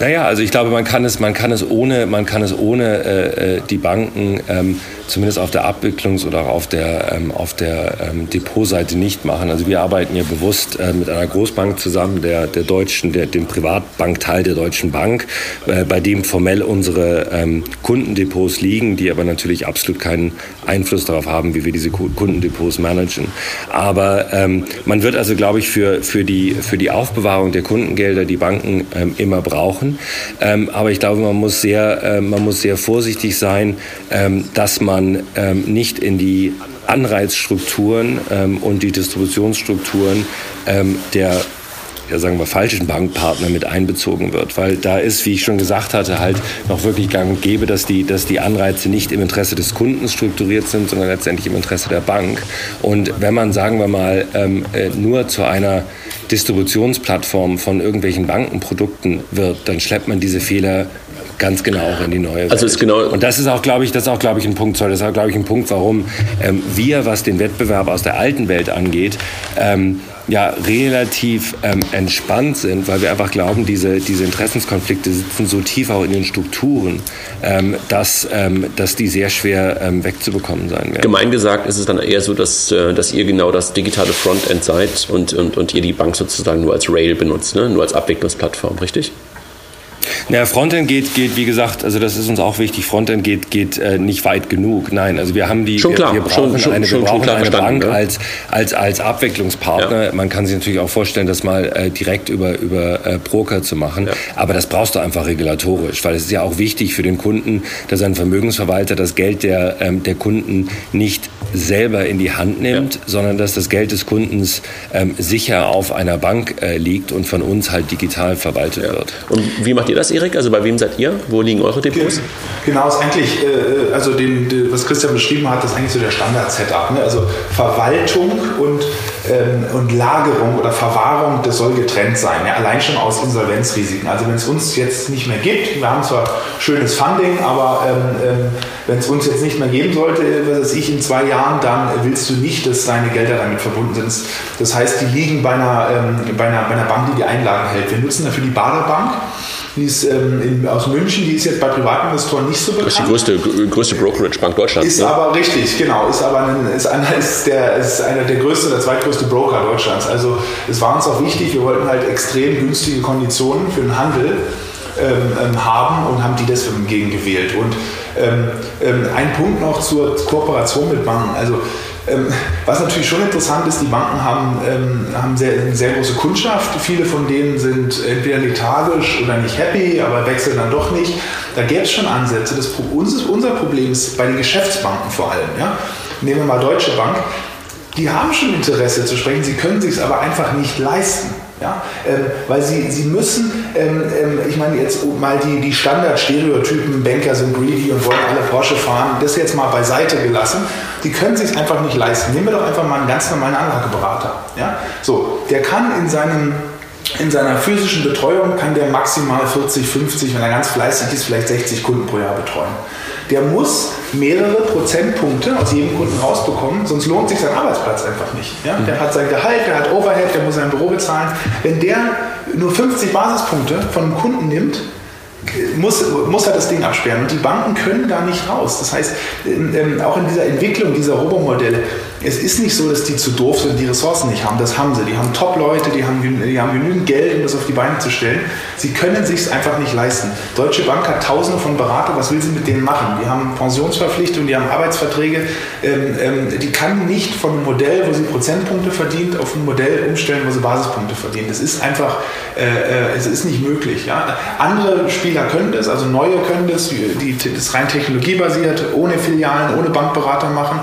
Naja, also ich glaube, man kann es, man kann es ohne, man kann es ohne äh, äh die Banken ähm, zumindest auf der Abwicklungs- oder auch auf der, ähm, auf der ähm, Depotseite nicht machen. Also wir arbeiten ja bewusst äh, mit einer Großbank zusammen, der, der deutschen, der, dem Privatbankteil der Deutschen Bank, äh, bei dem formell unsere ähm, Kundendepots liegen, die aber natürlich absolut keinen Einfluss darauf haben, wie wir diese Kundendepots managen. Aber ähm, man wird also, glaube ich, für, für, die, für die Aufbewahrung der Kundengelder die Banken ähm, immer brauchen. Ähm, aber ich glaube, man muss sehr, äh, man muss sehr vorsichtig sein, ähm, dass man ähm, nicht in die Anreizstrukturen ähm, und die Distributionsstrukturen ähm, der ja, sagen wir, falschen Bankpartner mit einbezogen wird. Weil da ist, wie ich schon gesagt hatte, halt noch wirklich gang und gäbe, dass die, dass die Anreize nicht im Interesse des Kunden strukturiert sind, sondern letztendlich im Interesse der Bank. Und wenn man, sagen wir mal, ähm, äh, nur zu einer Distributionsplattform von irgendwelchen Bankenprodukten wird, dann schleppt man diese Fehler ganz genau auch in die neue Welt. Also ist genau und das ist auch, glaube ich, das ist auch, glaube ich, ein Punkt, das ist auch, glaube ich, ein Punkt, warum ähm, wir, was den Wettbewerb aus der alten Welt angeht, ähm, ja, relativ ähm, entspannt sind, weil wir einfach glauben, diese, diese Interessenskonflikte sitzen so tief auch in den Strukturen, ähm, dass, ähm, dass die sehr schwer ähm, wegzubekommen sein werden. Gemein gesagt ist es dann eher so, dass, äh, dass ihr genau das digitale Frontend seid und, und, und ihr die Bank sozusagen nur als Rail benutzt, ne? nur als Abwicklungsplattform, richtig? Ja, Frontend geht, geht, wie gesagt, also das ist uns auch wichtig, Frontend geht, geht äh, nicht weit genug. Nein, also wir haben die, schon klar. wir brauchen schon, eine, schon, wir brauchen eine Bank ne? als, als, als Abwicklungspartner. Ja. Man kann sich natürlich auch vorstellen, das mal äh, direkt über, über äh, Broker zu machen. Ja. Aber das brauchst du einfach regulatorisch, weil es ist ja auch wichtig für den Kunden, dass ein Vermögensverwalter das Geld der, ähm, der Kunden nicht selber in die Hand nimmt, ja. sondern dass das Geld des Kundens ähm, sicher auf einer Bank äh, liegt und von uns halt digital verwaltet wird. Und wie macht ihr das, Erik? Also bei wem seid ihr? Wo liegen eure Depots? Genau, ist eigentlich, äh, also den, was Christian beschrieben hat, ist eigentlich so der Standard-Setup. Ne? Also Verwaltung und, ähm, und Lagerung oder Verwahrung, das soll getrennt sein. Ja? Allein schon aus Insolvenzrisiken. Also wenn es uns jetzt nicht mehr gibt, wir haben zwar schönes Funding, aber ähm, ähm, wenn es uns jetzt nicht mehr geben sollte, was weiß ich, in zwei Jahren, dann willst du nicht, dass deine Gelder damit verbunden sind. Das heißt, die liegen bei einer, ähm, bei einer, bei einer Bank, die die Einlagen hält. Wir nutzen dafür die Baderbank. Die ist ähm, in, aus München, die ist jetzt bei Privatinvestoren nicht so bekannt. Das ist die größte, größte Brokerage-Bank Deutschlands. Ist ne? aber richtig, genau. Ist aber ein, ist einer, ist der, ist einer der größte, der zweitgrößte Broker Deutschlands. Also es war uns auch wichtig, wir wollten halt extrem günstige Konditionen für den Handel ähm, ähm haben und haben die deswegen gewählt. Und ähm, ähm, ein Punkt noch zur Kooperation mit Banken. Also ähm, was natürlich schon interessant ist, die Banken haben, ähm, haben sehr, eine sehr große Kundschaft. Viele von denen sind entweder lethargisch oder nicht happy, aber wechseln dann doch nicht. Da gäbe es schon Ansätze. Das, unser Problem ist bei den Geschäftsbanken vor allem. Ja? Nehmen wir mal Deutsche Bank. Die haben schon Interesse zu sprechen, sie können sich es aber einfach nicht leisten. Ja? Ähm, weil sie, sie müssen, ähm, ähm, ich meine jetzt mal die, die Standard-Stereotypen, Banker sind greedy und wollen alle Porsche fahren, das jetzt mal beiseite gelassen. Die können sich einfach nicht leisten. Nehmen wir doch einfach mal einen ganz normalen Anlageberater. Ja? So, der kann in seinem in seiner physischen Betreuung kann der maximal 40, 50, wenn er ganz fleißig ist, vielleicht 60 Kunden pro Jahr betreuen der muss mehrere Prozentpunkte aus jedem Kunden rausbekommen, sonst lohnt sich sein Arbeitsplatz einfach nicht. Ja? Der hat sein Gehalt, der hat Overhead, der muss sein Büro bezahlen. Wenn der nur 50 Basispunkte von einem Kunden nimmt, muss, muss er das Ding absperren. Und die Banken können da nicht raus. Das heißt, ähm, auch in dieser Entwicklung dieser Robomodelle, es ist nicht so, dass die zu doof sind, die Ressourcen nicht haben. Das haben sie. Die haben Top-Leute, die haben, die haben genügend Geld, um das auf die Beine zu stellen. Sie können sich einfach nicht leisten. Deutsche Bank hat tausende von Beratern. Was will sie mit denen machen? Die haben Pensionsverpflichtungen, die haben Arbeitsverträge. Ähm, ähm, die kann nicht von einem Modell, wo sie Prozentpunkte verdient, auf ein Modell umstellen, wo sie Basispunkte verdient. Das ist einfach, äh, äh es ist nicht möglich. Ja? Andere Spieler können das, also neue können das, die, die das rein technologiebasiert, ohne Filialen, ohne Bankberater machen.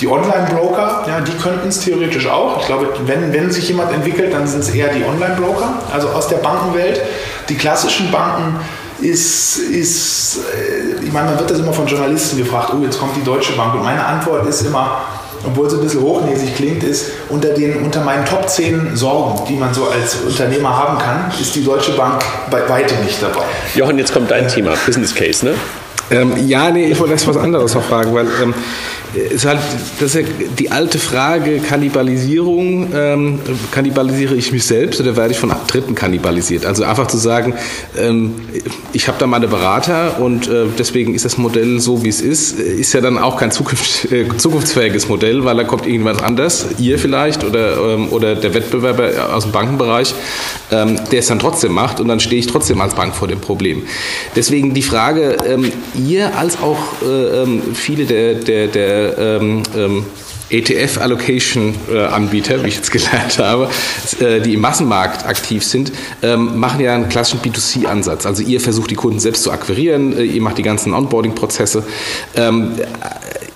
Die Online-Broker, ja, die könnten es theoretisch auch. Ich glaube, wenn, wenn sich jemand entwickelt, dann sind es eher die Online-Broker, also aus der Bankenwelt. Die klassischen Banken ist, ist äh, ich meine, man wird das immer von Journalisten gefragt, oh, jetzt kommt die Deutsche Bank. Und meine Antwort ist immer, obwohl es ein bisschen hochnäsig klingt, ist, unter, den, unter meinen Top 10 Sorgen, die man so als Unternehmer haben kann, ist die Deutsche Bank bei weitem nicht dabei. Jochen, jetzt kommt dein äh, Thema, Business Case, ne? Ähm, ja, nee, ich wollte erst was anderes noch fragen, weil ähm, ist halt, das ist ja die alte Frage Kannibalisierung. Ähm, kannibalisiere ich mich selbst oder werde ich von Dritten kannibalisiert? Also einfach zu sagen, ähm, ich habe da meine Berater und äh, deswegen ist das Modell so, wie es ist, ist ja dann auch kein Zukunft, äh, zukunftsfähiges Modell, weil da kommt irgendwas anders, ihr vielleicht oder, ähm, oder der Wettbewerber aus dem Bankenbereich, ähm, der es dann trotzdem macht und dann stehe ich trotzdem als Bank vor dem Problem. Deswegen die Frage, ähm, ihr als auch äh, ähm, viele der, der, der ähm, ähm, ETF-Allocation-Anbieter, wie ich jetzt gelernt habe, äh, die im Massenmarkt aktiv sind, ähm, machen ja einen klassischen B2C-Ansatz. Also ihr versucht die Kunden selbst zu akquirieren, äh, ihr macht die ganzen Onboarding-Prozesse. Ähm,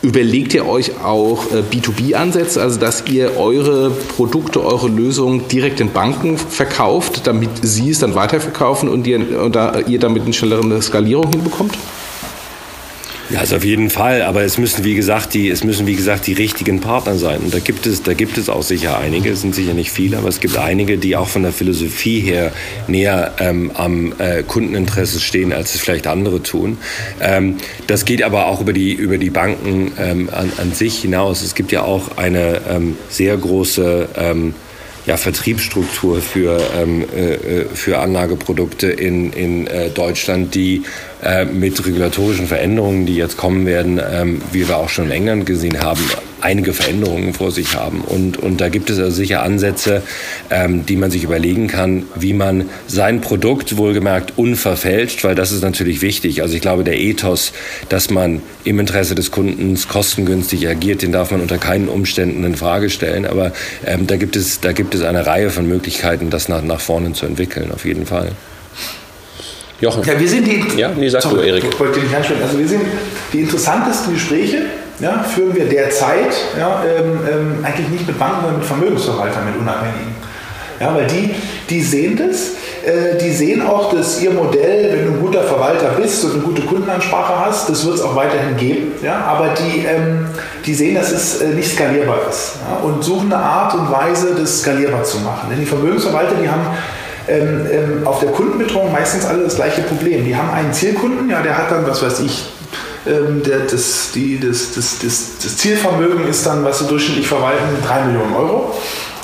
überlegt ihr euch auch äh, B2B-Ansätze, also dass ihr eure Produkte, eure Lösungen direkt in Banken verkauft, damit sie es dann weiterverkaufen und ihr, und ihr damit eine schnellere Skalierung hinbekommt? Ja, also auf jeden Fall. Aber es müssen, wie gesagt, die, es müssen, wie gesagt, die richtigen Partner sein. Und da gibt es, da gibt es auch sicher einige. Es sind sicher nicht viele, aber es gibt einige, die auch von der Philosophie her näher ähm, am äh, Kundeninteresse stehen, als es vielleicht andere tun. Ähm, das geht aber auch über die, über die Banken ähm, an, an sich hinaus. Es gibt ja auch eine ähm, sehr große ähm, ja, Vertriebsstruktur für, ähm, äh, äh, für Anlageprodukte in, in äh, Deutschland, die äh, mit regulatorischen Veränderungen, die jetzt kommen werden, ähm, wie wir auch schon in England gesehen haben, einige Veränderungen vor sich haben. Und, und da gibt es also sicher Ansätze, ähm, die man sich überlegen kann, wie man sein Produkt wohlgemerkt unverfälscht, weil das ist natürlich wichtig. Also ich glaube, der Ethos, dass man im Interesse des Kundens kostengünstig agiert, den darf man unter keinen Umständen in Frage stellen. Aber ähm, da, gibt es, da gibt es eine Reihe von Möglichkeiten, das nach, nach vorne zu entwickeln, auf jeden Fall. Jochen. Ja, wir sind die. Ja, nee, sag sorry, du, Erik. Also wir sind die interessantesten Gespräche. Ja, führen wir derzeit ja, ähm, ähm, eigentlich nicht mit Banken, sondern mit Vermögensverwaltern, mit Unabhängigen. Ja, weil die, die sehen das, äh, die sehen auch, dass ihr Modell, wenn du ein guter Verwalter bist und eine gute Kundenansprache hast, das wird es auch weiterhin geben. Ja, aber die, ähm, die sehen, dass es äh, nicht skalierbar ist ja, und suchen eine Art und Weise, das skalierbar zu machen. Denn die Vermögensverwalter, die haben ähm, ähm, auf der Kundenbetreuung meistens alle das gleiche Problem. Die haben einen Zielkunden, ja, der hat dann, was weiß ich, ähm, der, das, die, das, das, das, das, Zielvermögen ist dann, was sie durchschnittlich verwalten, 3 Millionen Euro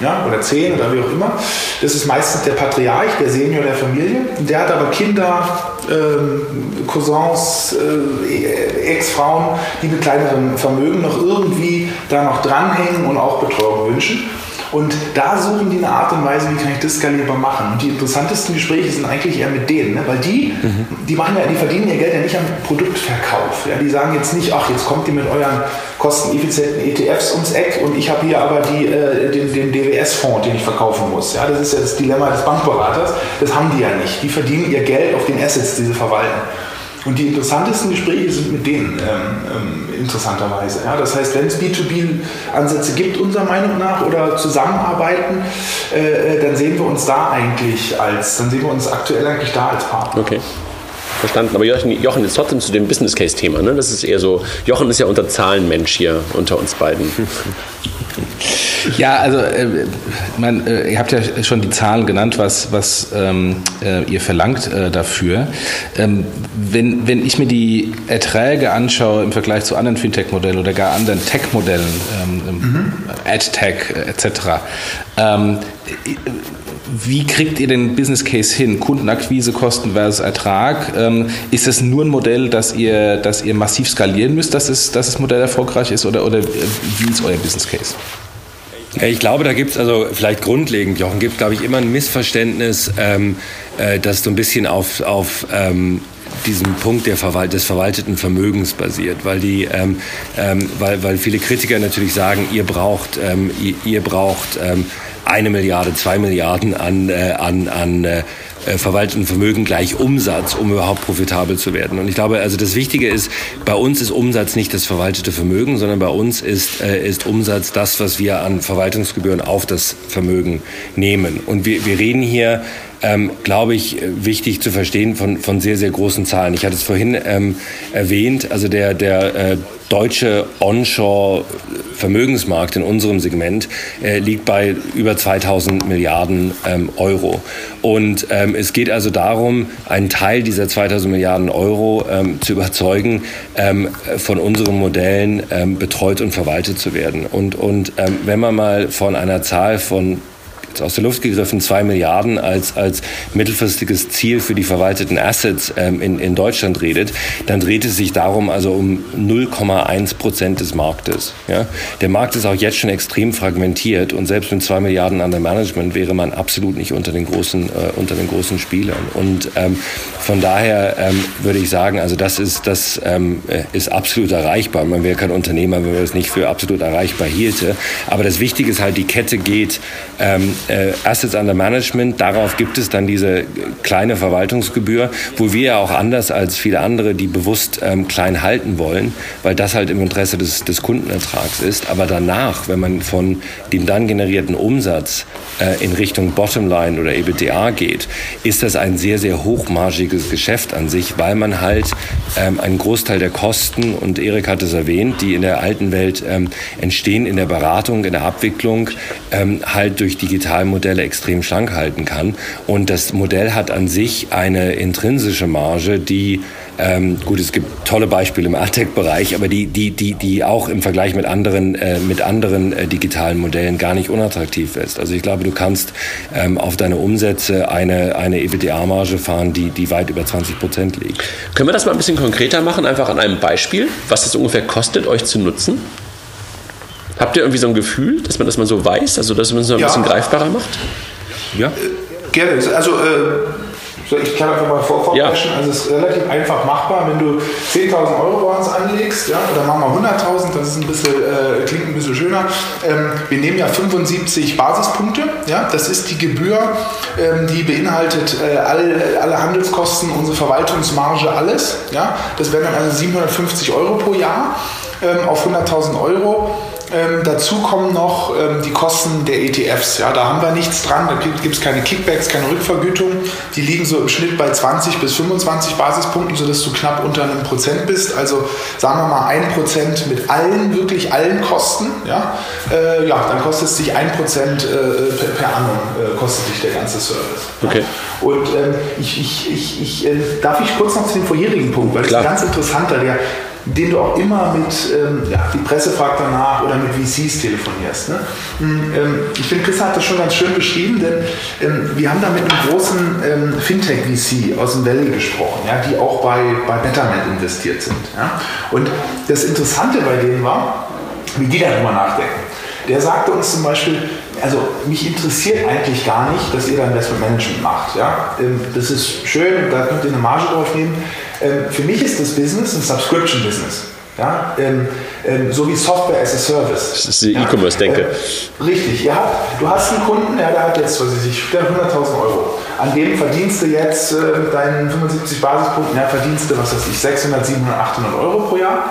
ja, oder 10 oder wie auch immer. Das ist meistens der Patriarch, der Senior der Familie. Der hat aber Kinder, ähm, Cousins, äh, Ex-Frauen, die mit kleinerem Vermögen noch irgendwie da noch dranhängen und auch Betreuung wünschen. Und da suchen die eine Art und Weise, wie kann ich das skalierbar machen. Und die interessantesten Gespräche sind eigentlich eher mit denen, ne? weil die, mhm. die machen ja, die verdienen ihr Geld ja nicht am Produktverkauf. Ja? Die sagen jetzt nicht, ach, jetzt kommt ihr mit euren kosteneffizienten ETFs ums Eck und ich habe hier aber die, äh, den, den DWS-Fonds, den ich verkaufen muss. Ja? Das ist ja das Dilemma des Bankberaters. Das haben die ja nicht. Die verdienen ihr Geld auf den Assets, die sie verwalten. Und die interessantesten Gespräche sind mit denen, ähm, ähm, interessanterweise. Ja, das heißt, wenn es B2B-Ansätze gibt, unserer Meinung nach, oder Zusammenarbeiten, äh, äh, dann sehen wir uns da eigentlich als, dann sehen wir uns aktuell eigentlich da als Partner. Okay. Verstanden. Aber Jochen, Jochen ist trotzdem zu dem Business Case Thema. Ne? Das ist eher so, Jochen ist ja unter Zahlenmensch hier unter uns beiden. [laughs] Ja, also äh, man, äh, ihr habt ja schon die Zahlen genannt, was, was ähm, äh, ihr verlangt äh, dafür. Ähm, wenn, wenn ich mir die Erträge anschaue im Vergleich zu anderen Fintech-Modellen oder gar anderen Tech-Modellen, ähm, mhm. AdTech etc., ähm, wie kriegt ihr den Business Case hin? Kundenakquise, Kosten versus Ertrag. Ähm, ist das nur ein Modell, dass ihr, dass ihr massiv skalieren müsst, dass, es, dass das Modell erfolgreich ist oder, oder äh, wie ist euer Business Case? Ich glaube, da gibt es also vielleicht grundlegend, Jochen, gibt, glaube ich, immer ein Missverständnis, ähm, äh, das so ein bisschen auf, auf ähm, diesem Punkt der Verwalt des verwalteten Vermögens basiert, weil die, ähm, ähm, weil, weil viele Kritiker natürlich sagen, ihr braucht, ähm, ihr, ihr, braucht ähm, eine Milliarde, zwei Milliarden an, äh, an, an äh, äh, verwalteten Vermögen gleich Umsatz, um überhaupt profitabel zu werden. Und ich glaube, also das Wichtige ist, bei uns ist Umsatz nicht das verwaltete Vermögen, sondern bei uns ist, äh, ist Umsatz das, was wir an Verwaltungsgebühren auf das Vermögen nehmen. Und wir, wir reden hier ähm, glaube ich, wichtig zu verstehen von, von sehr, sehr großen Zahlen. Ich hatte es vorhin ähm, erwähnt, also der, der äh, deutsche Onshore-Vermögensmarkt in unserem Segment äh, liegt bei über 2000 Milliarden ähm, Euro. Und ähm, es geht also darum, einen Teil dieser 2000 Milliarden Euro ähm, zu überzeugen, ähm, von unseren Modellen ähm, betreut und verwaltet zu werden. Und, und ähm, wenn man mal von einer Zahl von jetzt aus der Luft gegriffen, zwei Milliarden als, als mittelfristiges Ziel für die verwalteten Assets ähm, in, in Deutschland redet, dann dreht es sich darum also um 0,1 Prozent des Marktes. Ja? Der Markt ist auch jetzt schon extrem fragmentiert und selbst mit zwei Milliarden an der Management wäre man absolut nicht unter den großen, äh, unter den großen Spielern. Und ähm, von daher ähm, würde ich sagen, also das ist, das ähm, ist absolut erreichbar. Man wäre kein Unternehmer, wenn man das nicht für absolut erreichbar hielte. Aber das Wichtige ist halt, die Kette geht ähm, äh, Assets under Management. Darauf gibt es dann diese kleine Verwaltungsgebühr, wo wir ja auch anders als viele andere, die bewusst ähm, klein halten wollen, weil das halt im Interesse des, des Kundenertrags ist. Aber danach, wenn man von dem dann generierten Umsatz äh, in Richtung Bottomline oder EBITDA geht, ist das ein sehr, sehr hochmargiges Geschäft an sich, weil man halt ähm, einen Großteil der Kosten, und Erik hat es erwähnt, die in der alten Welt ähm, entstehen, in der Beratung, in der Abwicklung, ähm, halt durch Digitalmodelle extrem schlank halten kann. Und das Modell hat an sich eine intrinsische Marge, die ähm, gut, es gibt tolle Beispiele im AdTech-Bereich, aber die, die, die, die auch im Vergleich mit anderen, äh, mit anderen äh, digitalen Modellen gar nicht unattraktiv ist. Also ich glaube, du kannst ähm, auf deine Umsätze eine, eine EBITDA-Marge fahren, die, die weit über 20 Prozent liegt. Können wir das mal ein bisschen konkreter machen, einfach an einem Beispiel, was es ungefähr kostet, euch zu nutzen? Habt ihr irgendwie so ein Gefühl, dass man das mal so weiß, also dass man es so ein ja. bisschen greifbarer macht? Ja. Äh, gerne. Also äh, ich kann einfach mal vor ja. Also es ist relativ einfach machbar, wenn du 10.000 Euro bei uns anlegst, ja, oder machen wir 100.000, das ist ein bisschen, äh, klingt ein bisschen schöner. Ähm, wir nehmen ja 75 Basispunkte, ja, das ist die Gebühr, ähm, die beinhaltet äh, alle, alle Handelskosten, unsere Verwaltungsmarge, alles. Ja, das wären dann also 750 Euro pro Jahr ähm, auf 100.000 Euro. Ähm, dazu kommen noch ähm, die Kosten der ETFs. Ja, da haben wir nichts dran, da gibt es keine Kickbacks, keine Rückvergütung. Die liegen so im Schnitt bei 20 bis 25 Basispunkten, sodass du knapp unter einem Prozent bist. Also sagen wir mal ein Prozent mit allen, wirklich allen Kosten. Ja, äh, ja dann kostet es sich ein Prozent äh, per, per annum, äh, kostet sich der ganze Service. Okay. Ja. Und ähm, ich, ich, ich, ich äh, darf ich kurz noch zu dem vorherigen Punkt, weil Klar. das ist ganz interessanter, der den du auch immer mit, ähm, ja, die Presse fragt danach oder mit VCs telefonierst. Ne? Hm, ähm, ich finde, Chris hat das schon ganz schön beschrieben, denn ähm, wir haben da mit einem großen ähm, Fintech-VC aus dem Valley gesprochen, ja, die auch bei, bei Betterment investiert sind. Ja? Und das Interessante bei denen war, wie die darüber nachdenken. Der sagte uns zum Beispiel, also mich interessiert eigentlich gar nicht, dass ihr da Investment Management macht. Ja? Ähm, das ist schön, da könnt ihr eine Marge drauf nehmen. Ähm, für mich ist das Business ein Subscription-Business. Ja, ähm, so wie Software as a Service. Das ist die ja, E-Commerce-Denke. Äh, richtig. Ihr habt, du hast einen Kunden, ja, der hat jetzt, was weiß ich, 100.000 Euro. An dem verdienst du jetzt mit deinen 75 Basispunkten, ja, verdienst du, was weiß ich, 600, 700, 800 Euro pro Jahr.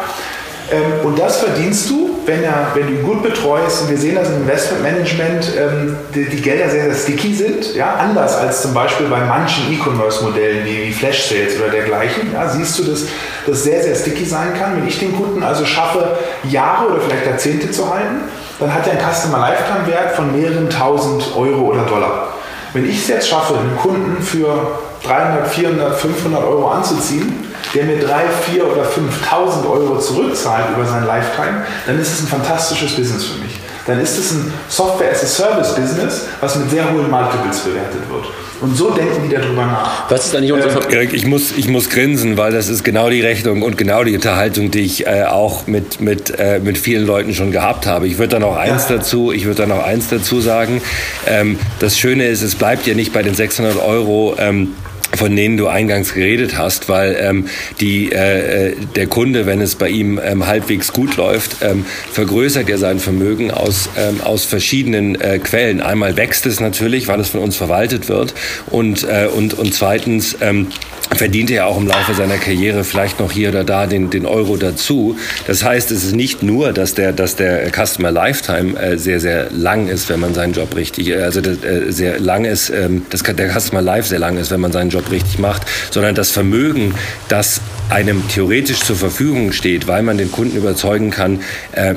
Ähm, und das verdienst du, wenn, er, wenn du ihn gut betreust. Und wir sehen das im Investmentmanagement, ähm, die, die, Gelder sehr, sehr sticky sind. Ja? Anders als zum Beispiel bei manchen E-Commerce-Modellen wie, wie Flash Sales oder dergleichen. Ja? Siehst du, dass das sehr, sehr sticky sein kann. Wenn ich den Kunden also schaffe, Jahre oder vielleicht Jahrzehnte zu halten, dann hat er einen Customer Lifetime Wert von mehreren tausend Euro oder Dollar. Wenn ich es jetzt schaffe, einen Kunden für 300, 400, 500 Euro anzuziehen, der mir 3, 4 oder 5.000 Euro zurückzahlt über sein Lifetime, dann ist es ein fantastisches Business für mich. Dann ist es ein Software-as-a-Service-Business, was mit sehr hohen Multiples bewertet wird. Und so denken die darüber nach. Was ist eigentlich unser ähm, Erik, ich muss, ich muss grinsen, weil das ist genau die Rechnung und genau die Unterhaltung, die ich äh, auch mit, mit, äh, mit vielen Leuten schon gehabt habe. Ich würde da noch eins ja. dazu, ich würde da noch eins dazu sagen. Ähm, das Schöne ist, es bleibt ja nicht bei den 600 Euro. Ähm, von denen du eingangs geredet hast, weil ähm, die, äh, äh, der Kunde, wenn es bei ihm ähm, halbwegs gut läuft, ähm, vergrößert er sein Vermögen aus, ähm, aus verschiedenen äh, Quellen. Einmal wächst es natürlich, weil es von uns verwaltet wird und, äh, und, und zweitens ähm, verdient er auch im Laufe seiner Karriere vielleicht noch hier oder da den, den Euro dazu. Das heißt, es ist nicht nur, dass der, dass der Customer Lifetime äh, sehr, sehr lang ist, wenn man seinen Job richtig, äh, also äh, sehr lang ist, ähm, dass der Customer Life sehr lang ist, wenn man seinen Job richtig macht, sondern das Vermögen, das einem theoretisch zur Verfügung steht, weil man den Kunden überzeugen kann, äh,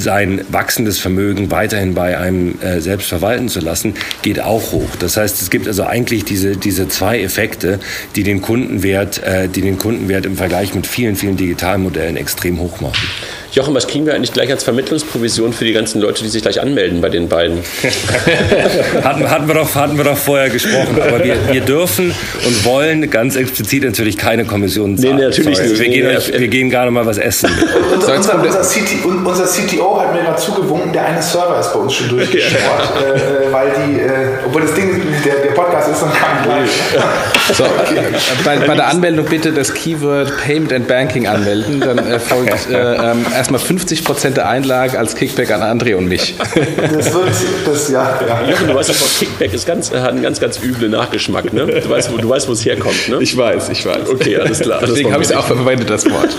sein wachsendes Vermögen weiterhin bei einem äh, selbst verwalten zu lassen, geht auch hoch. Das heißt, es gibt also eigentlich diese, diese zwei Effekte, die den Kundenwert, äh, die den Kundenwert im Vergleich mit vielen, vielen Digitalmodellen extrem hoch machen. Jochen, was kriegen wir eigentlich gleich als Vermittlungsprovision für die ganzen Leute, die sich gleich anmelden bei den beiden? [laughs] hatten, hatten, wir doch, hatten wir doch vorher gesprochen. Aber wir, wir dürfen und wollen ganz explizit natürlich keine Kommissionen zahlen. Nee, natürlich nicht. Wir, gehen, wir gehen gerade mal was essen. unser, unser, unser, CT, unser, CTO hat mir gerade zugewunken, der eine Server ist bei uns schon durchgeschaut, [laughs] äh, äh, weil die, äh, obwohl das Ding, der, der Podcast ist noch gar nicht live. [laughs] So, okay. bei, bei, der Anmeldung bitte das Keyword Payment and Banking anmelden, dann erfolgt [laughs] äh, ähm, erstmal 50 Prozent der Einlage als Kickback an André und mich. Das wird, das, ja, ja. Jochen, du weißt, das Kickback ist ganz, hat einen ganz, ganz üblen Nachgeschmack, ne? Du weißt, wo, du weißt, wo es herkommt, ne? Ich weiß, ich weiß. Okay, alles klar. Deswegen habe ich es auch verwendet, das Wort.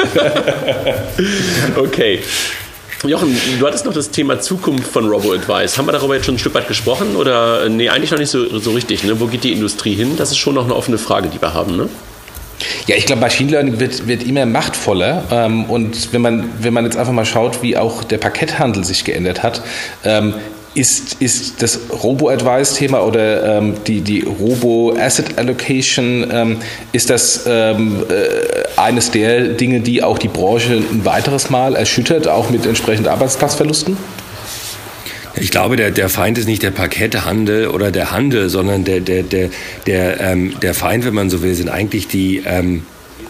okay. Jochen, du hattest noch das Thema Zukunft von Robo-Advice. Haben wir darüber jetzt schon ein Stück weit gesprochen? Oder nee, eigentlich noch nicht so, so richtig. Ne? Wo geht die Industrie hin? Das ist schon noch eine offene Frage, die wir haben. Ne? Ja, ich glaube, Machine Learning wird, wird immer machtvoller. Ähm, und wenn man, wenn man jetzt einfach mal schaut, wie auch der Parketthandel sich geändert hat, ähm, ist, ist das Robo-Advice-Thema oder ähm, die, die Robo-Asset Allocation, ähm, ist das ähm, äh, eines der Dinge, die auch die Branche ein weiteres Mal erschüttert, auch mit entsprechenden Arbeitsplatzverlusten? Ich glaube, der, der Feind ist nicht der Parketthandel oder der Handel, sondern der, der, der, der, ähm, der Feind, wenn man so will, sind eigentlich die, ähm,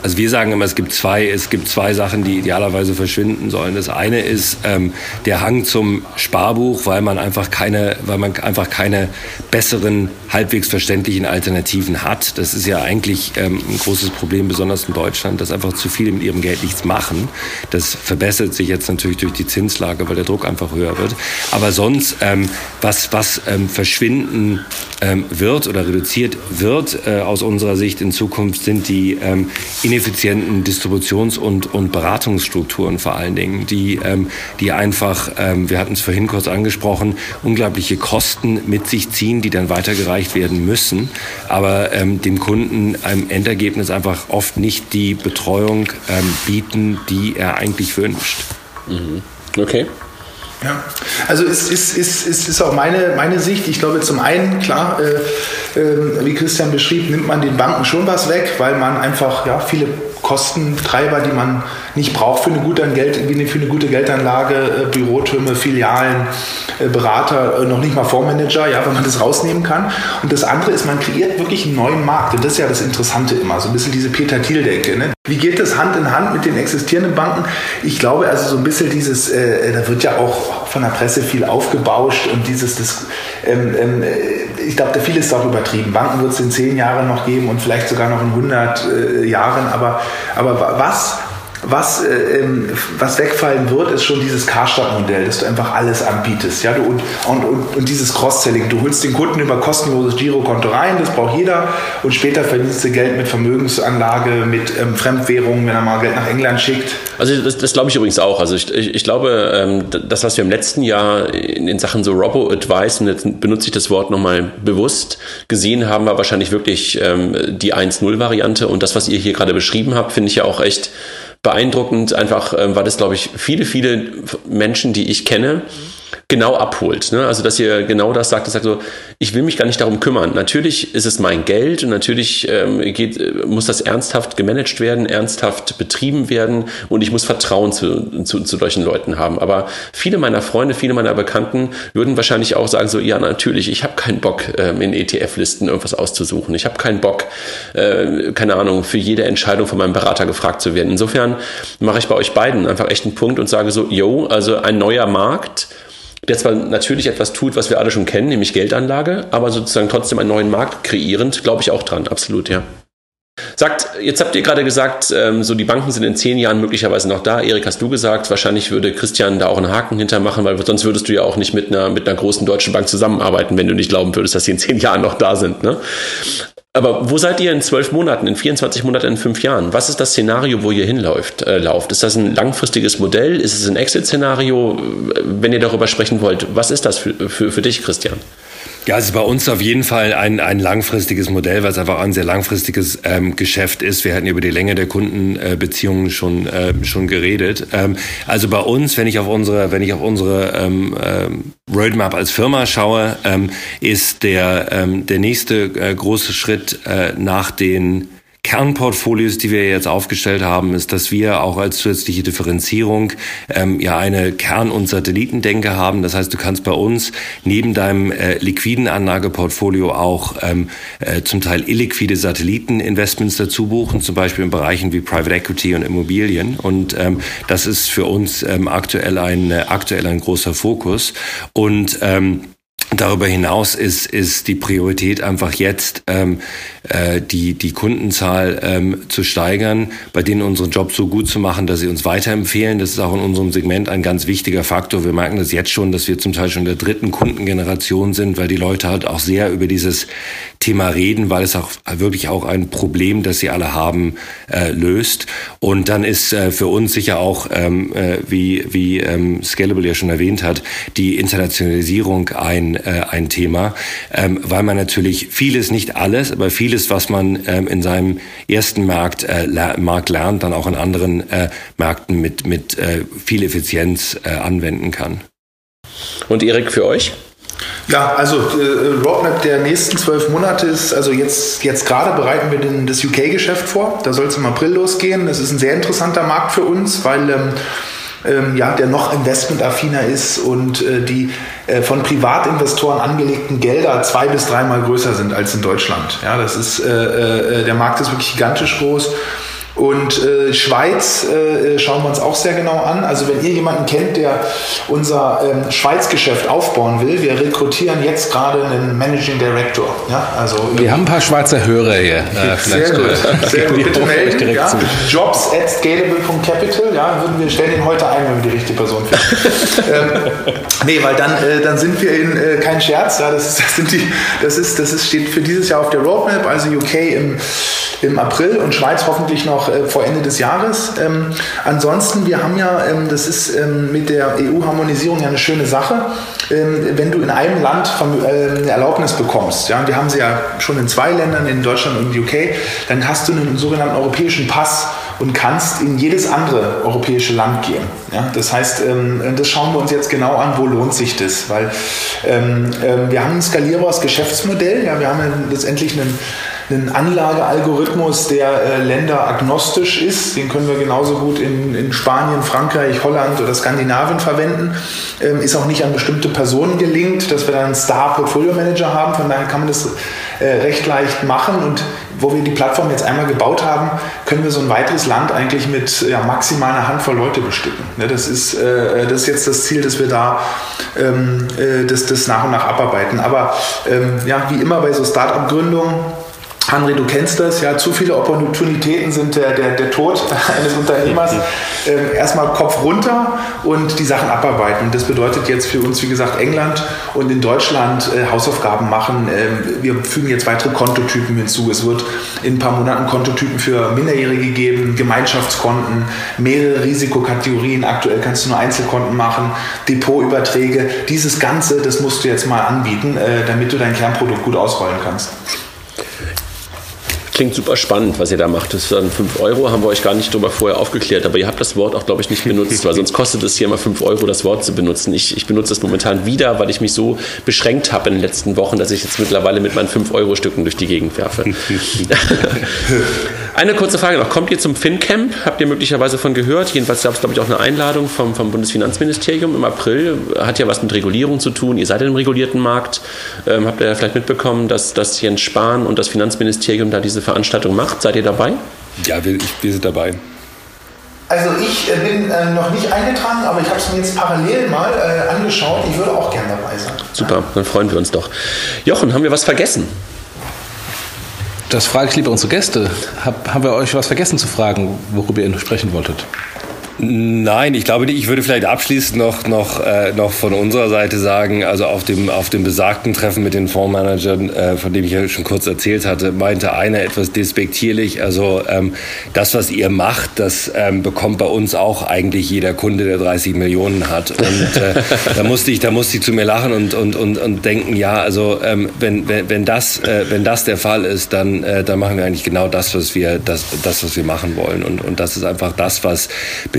also wir sagen immer, es gibt zwei, es gibt zwei Sachen, die idealerweise verschwinden sollen. Das eine ist ähm, der Hang zum Sparbuch, weil man einfach keine, weil man einfach keine besseren, halbwegs verständlichen Alternativen hat. Das ist ja eigentlich ähm, ein großes Problem, besonders in Deutschland, dass einfach zu viele mit ihrem Geld nichts machen. Das verbessert sich jetzt natürlich durch die Zinslage, weil der Druck einfach höher wird. Aber sonst, ähm, was, was ähm, verschwinden ähm, wird oder reduziert wird äh, aus unserer Sicht in Zukunft, sind die ähm, ineffizienten Distributions- und, und Beratungsstrukturen vor allen Dingen, die, ähm, die einfach, ähm, wir hatten es vorhin kurz angesprochen, unglaubliche Kosten mit sich ziehen, die dann weitergereicht werden müssen, aber ähm, dem Kunden im Endergebnis einfach oft nicht die Betreuung ähm, bieten, die er eigentlich wünscht. Mhm. Okay. Ja, also es ist, ist, ist, ist auch meine, meine Sicht. Ich glaube, zum einen, klar, äh, äh, wie Christian beschrieb, nimmt man den Banken schon was weg, weil man einfach ja, viele Kostentreiber, die man nicht braucht für eine gute, Geld, für eine gute Geldanlage, äh, Bürotürme, Filialen, äh, Berater, äh, noch nicht mal Fondsmanager, ja, wenn man das rausnehmen kann. Und das andere ist, man kreiert wirklich einen neuen Markt. Und das ist ja das Interessante immer, so ein bisschen diese Peter Thiel-Denke. Ne? Wie geht das Hand in Hand mit den existierenden Banken? Ich glaube, also so ein bisschen dieses, äh, da wird ja auch von der Presse viel aufgebauscht und dieses, das, ähm, ähm, ich glaube, da vieles ist auch übertrieben. Banken wird es in zehn Jahren noch geben und vielleicht sogar noch in 100 äh, Jahren, aber, aber was was, äh, was wegfallen wird, ist schon dieses Karstadt-Modell, dass du einfach alles anbietest. Ja? Du, und, und, und, und dieses Cross-Selling. Du holst den Kunden über kostenloses Girokonto rein, das braucht jeder. Und später verdienst du Geld mit Vermögensanlage, mit ähm, Fremdwährungen, wenn er mal Geld nach England schickt. Also das, das glaube ich übrigens auch. Also ich, ich, ich glaube, ähm, das, was wir im letzten Jahr in, in Sachen so Robo-Advice, und jetzt benutze ich das Wort nochmal bewusst, gesehen haben, war wahrscheinlich wirklich ähm, die 1-0-Variante. Und das, was ihr hier gerade beschrieben habt, finde ich ja auch echt beeindruckend, einfach ähm, weil das, glaube ich, viele, viele Menschen, die ich kenne, genau abholt. Ne? Also, dass ihr genau das sagt, das sagt so, ich will mich gar nicht darum kümmern. Natürlich ist es mein Geld und natürlich ähm, geht, muss das ernsthaft gemanagt werden, ernsthaft betrieben werden und ich muss Vertrauen zu, zu, zu solchen Leuten haben. Aber viele meiner Freunde, viele meiner Bekannten würden wahrscheinlich auch sagen so, ja, natürlich, ich habe keinen Bock, ähm, in ETF-Listen irgendwas auszusuchen. Ich habe keinen Bock, äh, keine Ahnung, für jede Entscheidung von meinem Berater gefragt zu werden. Insofern mache ich bei euch beiden einfach echt einen Punkt und sage so, yo, also ein neuer Markt, der zwar natürlich etwas tut, was wir alle schon kennen, nämlich Geldanlage, aber sozusagen trotzdem einen neuen Markt kreierend, glaube ich auch dran, absolut, ja. Sagt, jetzt habt ihr gerade gesagt, ähm, so die Banken sind in zehn Jahren möglicherweise noch da. Erik, hast du gesagt, wahrscheinlich würde Christian da auch einen Haken hintermachen, weil sonst würdest du ja auch nicht mit einer, mit einer großen deutschen Bank zusammenarbeiten, wenn du nicht glauben würdest, dass sie in zehn Jahren noch da sind. Ne? Aber wo seid ihr in zwölf Monaten, in 24 Monaten, in fünf Jahren? Was ist das Szenario, wo ihr hinläuft? Äh, lauft? Ist das ein langfristiges Modell? Ist es ein Exit-Szenario? Wenn ihr darüber sprechen wollt, was ist das für, für, für dich, Christian? Ja, es ist bei uns auf jeden Fall ein, ein langfristiges Modell, weil es einfach ein sehr langfristiges ähm, Geschäft ist. Wir hatten über die Länge der Kundenbeziehungen äh, schon, äh, schon geredet. Ähm, also bei uns, wenn ich auf unsere, wenn ich auf unsere ähm, ähm, Roadmap als Firma schaue, ähm, ist der, ähm, der nächste äh, große Schritt äh, nach den Kernportfolios, die wir jetzt aufgestellt haben, ist, dass wir auch als zusätzliche Differenzierung ähm, ja eine Kern- und Satellitendenke haben. Das heißt, du kannst bei uns neben deinem äh, liquiden Anlageportfolio auch ähm, äh, zum Teil illiquide Satelliteninvestments dazu buchen, zum Beispiel in Bereichen wie Private Equity und Immobilien. Und ähm, das ist für uns ähm, aktuell ein äh, aktuell ein großer Fokus. Und ähm, Darüber hinaus ist, ist die Priorität einfach jetzt, ähm, äh, die, die Kundenzahl ähm, zu steigern, bei denen unseren Job so gut zu machen, dass sie uns weiterempfehlen. Das ist auch in unserem Segment ein ganz wichtiger Faktor. Wir merken das jetzt schon, dass wir zum Teil schon in der dritten Kundengeneration sind, weil die Leute halt auch sehr über dieses Thema reden, weil es auch wirklich auch ein Problem, das sie alle haben, äh, löst. Und dann ist äh, für uns sicher auch, ähm, äh, wie, wie ähm, Scalable ja schon erwähnt hat, die Internationalisierung ein äh, ein Thema, ähm, weil man natürlich vieles, nicht alles, aber vieles, was man ähm, in seinem ersten Markt, äh, Markt lernt, dann auch in anderen äh, Märkten mit, mit äh, viel Effizienz äh, anwenden kann. Und Erik, für euch? Ja, also äh, Roadmap der nächsten zwölf Monate ist, also jetzt, jetzt gerade bereiten wir den, das UK-Geschäft vor. Da soll es im April losgehen. Das ist ein sehr interessanter Markt für uns, weil ähm, ähm, ja, der noch investmentaffiner ist und äh, die äh, von Privatinvestoren angelegten Gelder zwei bis dreimal größer sind als in Deutschland. Ja, das ist, äh, äh der Markt ist wirklich gigantisch groß. Und äh, Schweiz äh, schauen wir uns auch sehr genau an. Also wenn ihr jemanden kennt, der unser ähm, Schweiz-Geschäft aufbauen will, wir rekrutieren jetzt gerade einen Managing Director. Ja, also wir haben ein paar Schweizer Hörer hier. Äh, sehr gut, sehr gut. Bitte melden. Ja. Jobs at scalable.capital. Ja, würden wir stellen ihn heute ein, wenn wir die richtige Person finden. [laughs] ähm, nee, weil dann, äh, dann sind wir in äh, kein Scherz. Ja, das, das, sind die, das, ist, das ist, steht für dieses Jahr auf der Roadmap. Also UK im, im April und Schweiz hoffentlich noch äh, vor Ende des Jahres. Ähm, ansonsten, wir haben ja, ähm, das ist ähm, mit der EU-Harmonisierung ja eine schöne Sache, ähm, wenn du in einem Land äh, eine Erlaubnis bekommst. Ja, wir haben sie ja schon in zwei Ländern, in Deutschland und UK, dann hast du einen sogenannten europäischen Pass und kannst in jedes andere europäische Land gehen. Ja, das heißt, ähm, das schauen wir uns jetzt genau an, wo lohnt sich das, weil ähm, ähm, wir haben ein skalierbares Geschäftsmodell, ja, wir haben letztendlich einen einen Anlagealgorithmus, der äh, länderagnostisch ist. Den können wir genauso gut in, in Spanien, Frankreich, Holland oder Skandinavien verwenden. Ähm, ist auch nicht an bestimmte Personen gelingt, dass wir dann einen Star-Portfolio-Manager haben. Von daher kann man das äh, recht leicht machen. Und wo wir die Plattform jetzt einmal gebaut haben, können wir so ein weiteres Land eigentlich mit ja, maximal einer Handvoll Leute bestücken. Ne, das, ist, äh, das ist jetzt das Ziel, dass wir da ähm, äh, das, das nach und nach abarbeiten. Aber ähm, ja, wie immer bei so Start-up-Gründungen, Henry, du kennst das, ja, zu viele Opportunitäten sind der, der, der Tod [laughs] eines Unternehmers. Ähm, erstmal Kopf runter und die Sachen abarbeiten. Das bedeutet jetzt für uns, wie gesagt, England und in Deutschland äh, Hausaufgaben machen. Ähm, wir fügen jetzt weitere Kontotypen hinzu. Es wird in ein paar Monaten Kontotypen für Minderjährige geben, Gemeinschaftskonten, mehrere Risikokategorien. Aktuell kannst du nur Einzelkonten machen, Depotüberträge. Dieses Ganze, das musst du jetzt mal anbieten, äh, damit du dein Kernprodukt gut ausrollen kannst. Klingt super spannend, was ihr da macht. Das sind 5 Euro, haben wir euch gar nicht darüber vorher aufgeklärt, aber ihr habt das Wort auch, glaube ich, nicht benutzt, weil sonst kostet es hier immer 5 Euro, das Wort zu benutzen. Ich, ich benutze es momentan wieder, weil ich mich so beschränkt habe in den letzten Wochen, dass ich jetzt mittlerweile mit meinen 5-Euro-Stücken durch die Gegend werfe. [laughs] Eine kurze Frage noch. Kommt ihr zum FinCamp? Habt ihr möglicherweise von gehört? Jedenfalls gab es, glaube ich, auch eine Einladung vom, vom Bundesfinanzministerium im April. Hat ja was mit Regulierung zu tun. Ihr seid in einem regulierten Markt. Ähm, habt ihr ja vielleicht mitbekommen, dass, dass Jens Spahn und das Finanzministerium da diese Veranstaltung macht? Seid ihr dabei? Ja, wir, wir sind dabei. Also ich äh, bin äh, noch nicht eingetragen, aber ich habe es mir jetzt parallel mal äh, angeschaut. Ich würde auch gerne dabei sein. Super, dann freuen wir uns doch. Jochen, haben wir was vergessen? Das frage ich lieber unsere Gäste. Hab, haben wir euch was vergessen zu fragen, worüber ihr sprechen wolltet? Nein, ich glaube nicht. Ich würde vielleicht abschließend noch, noch, äh, noch von unserer Seite sagen, also auf dem, auf dem besagten Treffen mit den Fondsmanagern, äh, von dem ich ja schon kurz erzählt hatte, meinte einer etwas despektierlich, also ähm, das, was ihr macht, das ähm, bekommt bei uns auch eigentlich jeder Kunde, der 30 Millionen hat. Und äh, [laughs] da, musste ich, da musste ich zu mir lachen und, und, und, und denken, ja, also ähm, wenn, wenn, wenn, das, äh, wenn das der Fall ist, dann, äh, dann machen wir eigentlich genau das, was wir, das, das, was wir machen wollen. Und, und das ist einfach das, was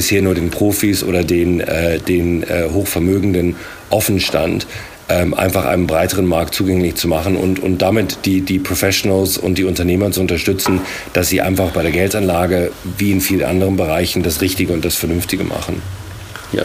bisher bisher nur den Profis oder den, äh, den äh, Hochvermögenden offen stand, ähm, einfach einem breiteren Markt zugänglich zu machen und, und damit die, die Professionals und die Unternehmer zu unterstützen, dass sie einfach bei der Geldanlage wie in vielen anderen Bereichen das Richtige und das Vernünftige machen. Ja,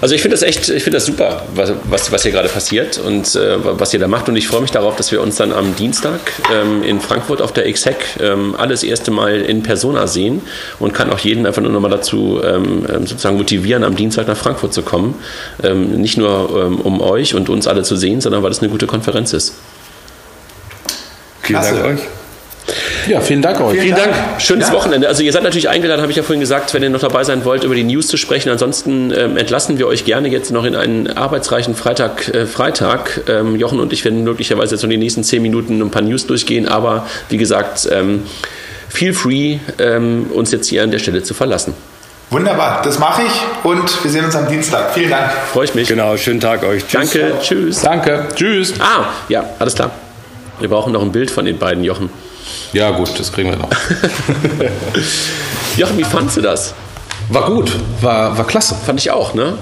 also ich finde das echt, ich finde das super, was, was, was hier gerade passiert und äh, was ihr da macht. Und ich freue mich darauf, dass wir uns dann am Dienstag ähm, in Frankfurt auf der XHEC ähm, alles erste Mal in Persona sehen und kann auch jeden einfach nur nochmal dazu ähm, ähm, sozusagen motivieren, am Dienstag nach Frankfurt zu kommen. Ähm, nicht nur ähm, um euch und uns alle zu sehen, sondern weil es eine gute Konferenz ist. Vielen Dank euch. Ja, vielen Dank euch. Vielen, vielen Dank. Dank. Schönes ja. Wochenende. Also ihr seid natürlich eingeladen, habe ich ja vorhin gesagt, wenn ihr noch dabei sein wollt, über die News zu sprechen. Ansonsten ähm, entlassen wir euch gerne jetzt noch in einen arbeitsreichen Freitag. Äh, Freitag. Ähm, Jochen und ich werden möglicherweise jetzt noch die nächsten zehn Minuten ein paar News durchgehen, aber wie gesagt, ähm, feel free, ähm, uns jetzt hier an der Stelle zu verlassen. Wunderbar, das mache ich und wir sehen uns am Dienstag. Vielen Dank. Freue ich mich. Genau, schönen Tag euch. Tschüss. Danke, tschüss. Danke, tschüss. Ah, ja, alles klar. Wir brauchen noch ein Bild von den beiden Jochen. Ja, gut, das kriegen wir noch. [laughs] Jochen, wie fandest du das? War gut, war, war klasse. Fand ich auch, ne?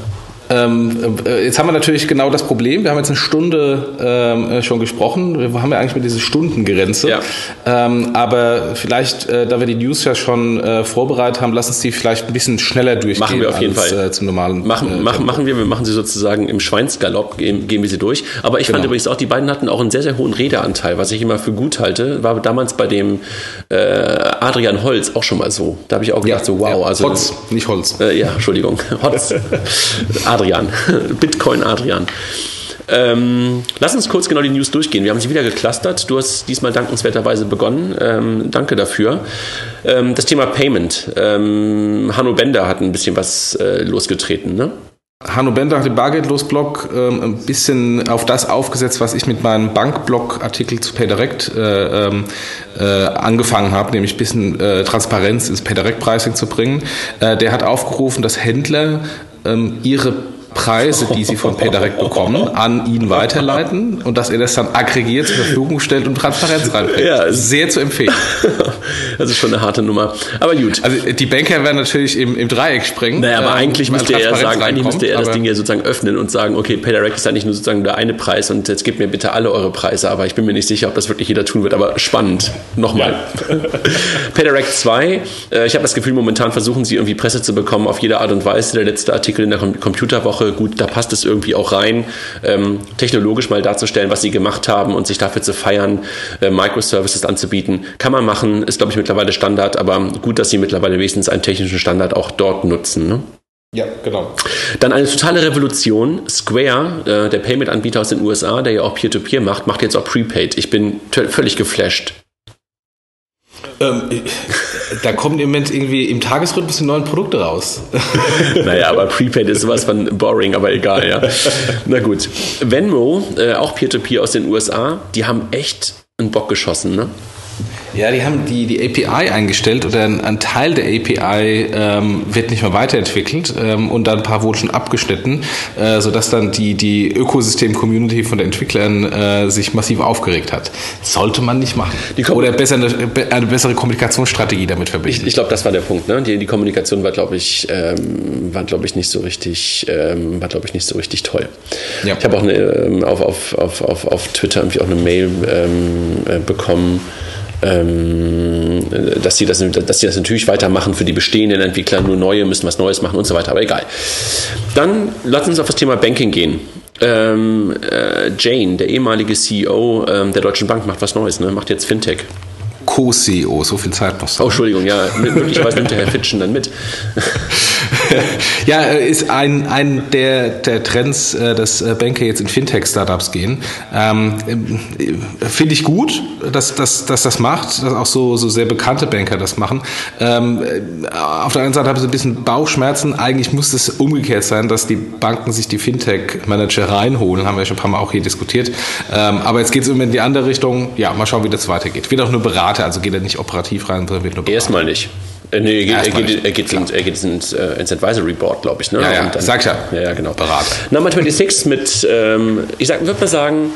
Ähm, äh, jetzt haben wir natürlich genau das Problem. Wir haben jetzt eine Stunde ähm, äh, schon gesprochen. Wir haben ja eigentlich mit dieser Stundengrenze. Ja. Ähm, aber vielleicht, äh, da wir die News ja schon äh, vorbereitet haben, lassen uns die vielleicht ein bisschen schneller durchgehen. Machen wir auf jeden als, Fall. Äh, zum normalen. Machen, machen, machen wir. Wir machen sie sozusagen im Schweinsgalopp, gehen, gehen wir sie durch. Aber ich genau. fand übrigens auch, die beiden hatten auch einen sehr, sehr hohen Redeanteil, was ich immer für gut halte. War damals bei dem äh, Adrian Holz auch schon mal so. Da habe ich auch gedacht, ja, so wow. Ja. Also, Holz, nicht Holz. ja, Entschuldigung. Holz. [laughs] Adrian, [laughs] Bitcoin Adrian. Ähm, lass uns kurz genau die News durchgehen. Wir haben sie wieder geclustert. Du hast diesmal dankenswerterweise begonnen. Ähm, danke dafür. Ähm, das Thema Payment. Ähm, Hanno Bender hat ein bisschen was äh, losgetreten, ne? Hanno Bender hat den Bargeldlos-Blog ähm, ein bisschen auf das aufgesetzt, was ich mit meinem Bankblog-Artikel zu PayDirect äh, ähm, äh, angefangen habe, nämlich ein bisschen äh, Transparenz ins PayDirect-Pricing zu bringen. Äh, der hat aufgerufen, dass Händler ähm, ihre Preise, die sie von PayDirect bekommen, an ihn weiterleiten und dass er das dann aggregiert zur Verfügung stellt und Transparenz reinbringt. Ja, sehr zu empfehlen. [laughs] Das ist schon eine harte Nummer. Aber gut. Also die Banker werden natürlich im, im Dreieck springen. Naja, aber ähm, eigentlich müsste er sagen, eigentlich müsste er das Ding ja sozusagen öffnen und sagen, okay, PayDirect ist ja nicht nur sozusagen der eine Preis und jetzt gebt mir bitte alle eure Preise, aber ich bin mir nicht sicher, ob das wirklich jeder tun wird. Aber spannend. Nochmal. Ja. [laughs] PayDirect 2, äh, ich habe das Gefühl, momentan versuchen sie irgendwie Presse zu bekommen auf jede Art und Weise. Der letzte Artikel in der Computerwoche Woche, gut, da passt es irgendwie auch rein, ähm, technologisch mal darzustellen, was sie gemacht haben und sich dafür zu feiern, äh, Microservices anzubieten. Kann man machen, ist, glaube ich, mittlerweile Standard, aber gut, dass sie mittlerweile wenigstens einen technischen Standard auch dort nutzen. Ne? Ja, genau. Dann eine totale Revolution. Square, äh, der Payment-Anbieter aus den USA, der ja auch Peer-to-Peer -Peer macht, macht jetzt auch Prepaid. Ich bin völlig geflasht. Ähm, da kommen im Moment irgendwie im Tagesrhythmus die neuen Produkte raus. [laughs] naja, aber Prepaid ist sowas von boring, aber egal, ja. Na gut. Venmo, äh, auch Peer-to-Peer -Peer aus den USA, die haben echt einen Bock geschossen, ne? Ja, die haben die, die API eingestellt oder ein, ein Teil der API ähm, wird nicht mehr weiterentwickelt ähm, und dann ein paar wurden schon abgeschnitten, äh, sodass dann die, die Ökosystem-Community von den Entwicklern äh, sich massiv aufgeregt hat. Sollte man nicht machen. oder besser eine, eine, bessere Kommunikationsstrategie damit verbinden. Ich, ich glaube, das war der Punkt. Ne? Die, die Kommunikation war, glaube ich, ähm, war, glaube ich, nicht so richtig, ähm, war, glaube ich, nicht so richtig toll. Ja. Ich habe auch eine, ähm, auf, auf, auf, auf, auf Twitter irgendwie auch eine Mail ähm, äh, bekommen ähm, dass, sie das, dass sie das natürlich weitermachen für die bestehenden Entwickler, nur neue müssen was Neues machen und so weiter, aber egal. Dann lass uns auf das Thema Banking gehen. Ähm, äh, Jane, der ehemalige CEO ähm, der Deutschen Bank, macht was Neues, ne? macht jetzt Fintech. Co-CEO, so viel Zeit noch. Oh, Entschuldigung, ja, möglicherweise nimmt der Herr Fitschen dann mit. [laughs] [laughs] ja, ist ein, ein der, der Trends, äh, dass äh, Banker jetzt in Fintech-Startups gehen. Ähm, Finde ich gut, dass, dass, dass das macht, dass auch so, so sehr bekannte Banker das machen. Ähm, auf der anderen Seite habe ich so ein bisschen Bauchschmerzen. Eigentlich muss es umgekehrt sein, dass die Banken sich die Fintech-Manager reinholen. Haben wir schon ein paar Mal auch hier diskutiert. Ähm, aber jetzt geht es immer in die andere Richtung. Ja, mal schauen, wie das weitergeht. Wird auch nur Berater, also geht er nicht operativ rein, sondern wird nur Berater. Erstmal nicht. Äh, nee, er geht, er geht, er geht, ins, er geht ins, äh, ins Advisory Board, glaube ich. Ne? Ja, ja, dann, sag ja. Ja, genau. Berater. Number 26 mit, ähm, ich würde mal sagen,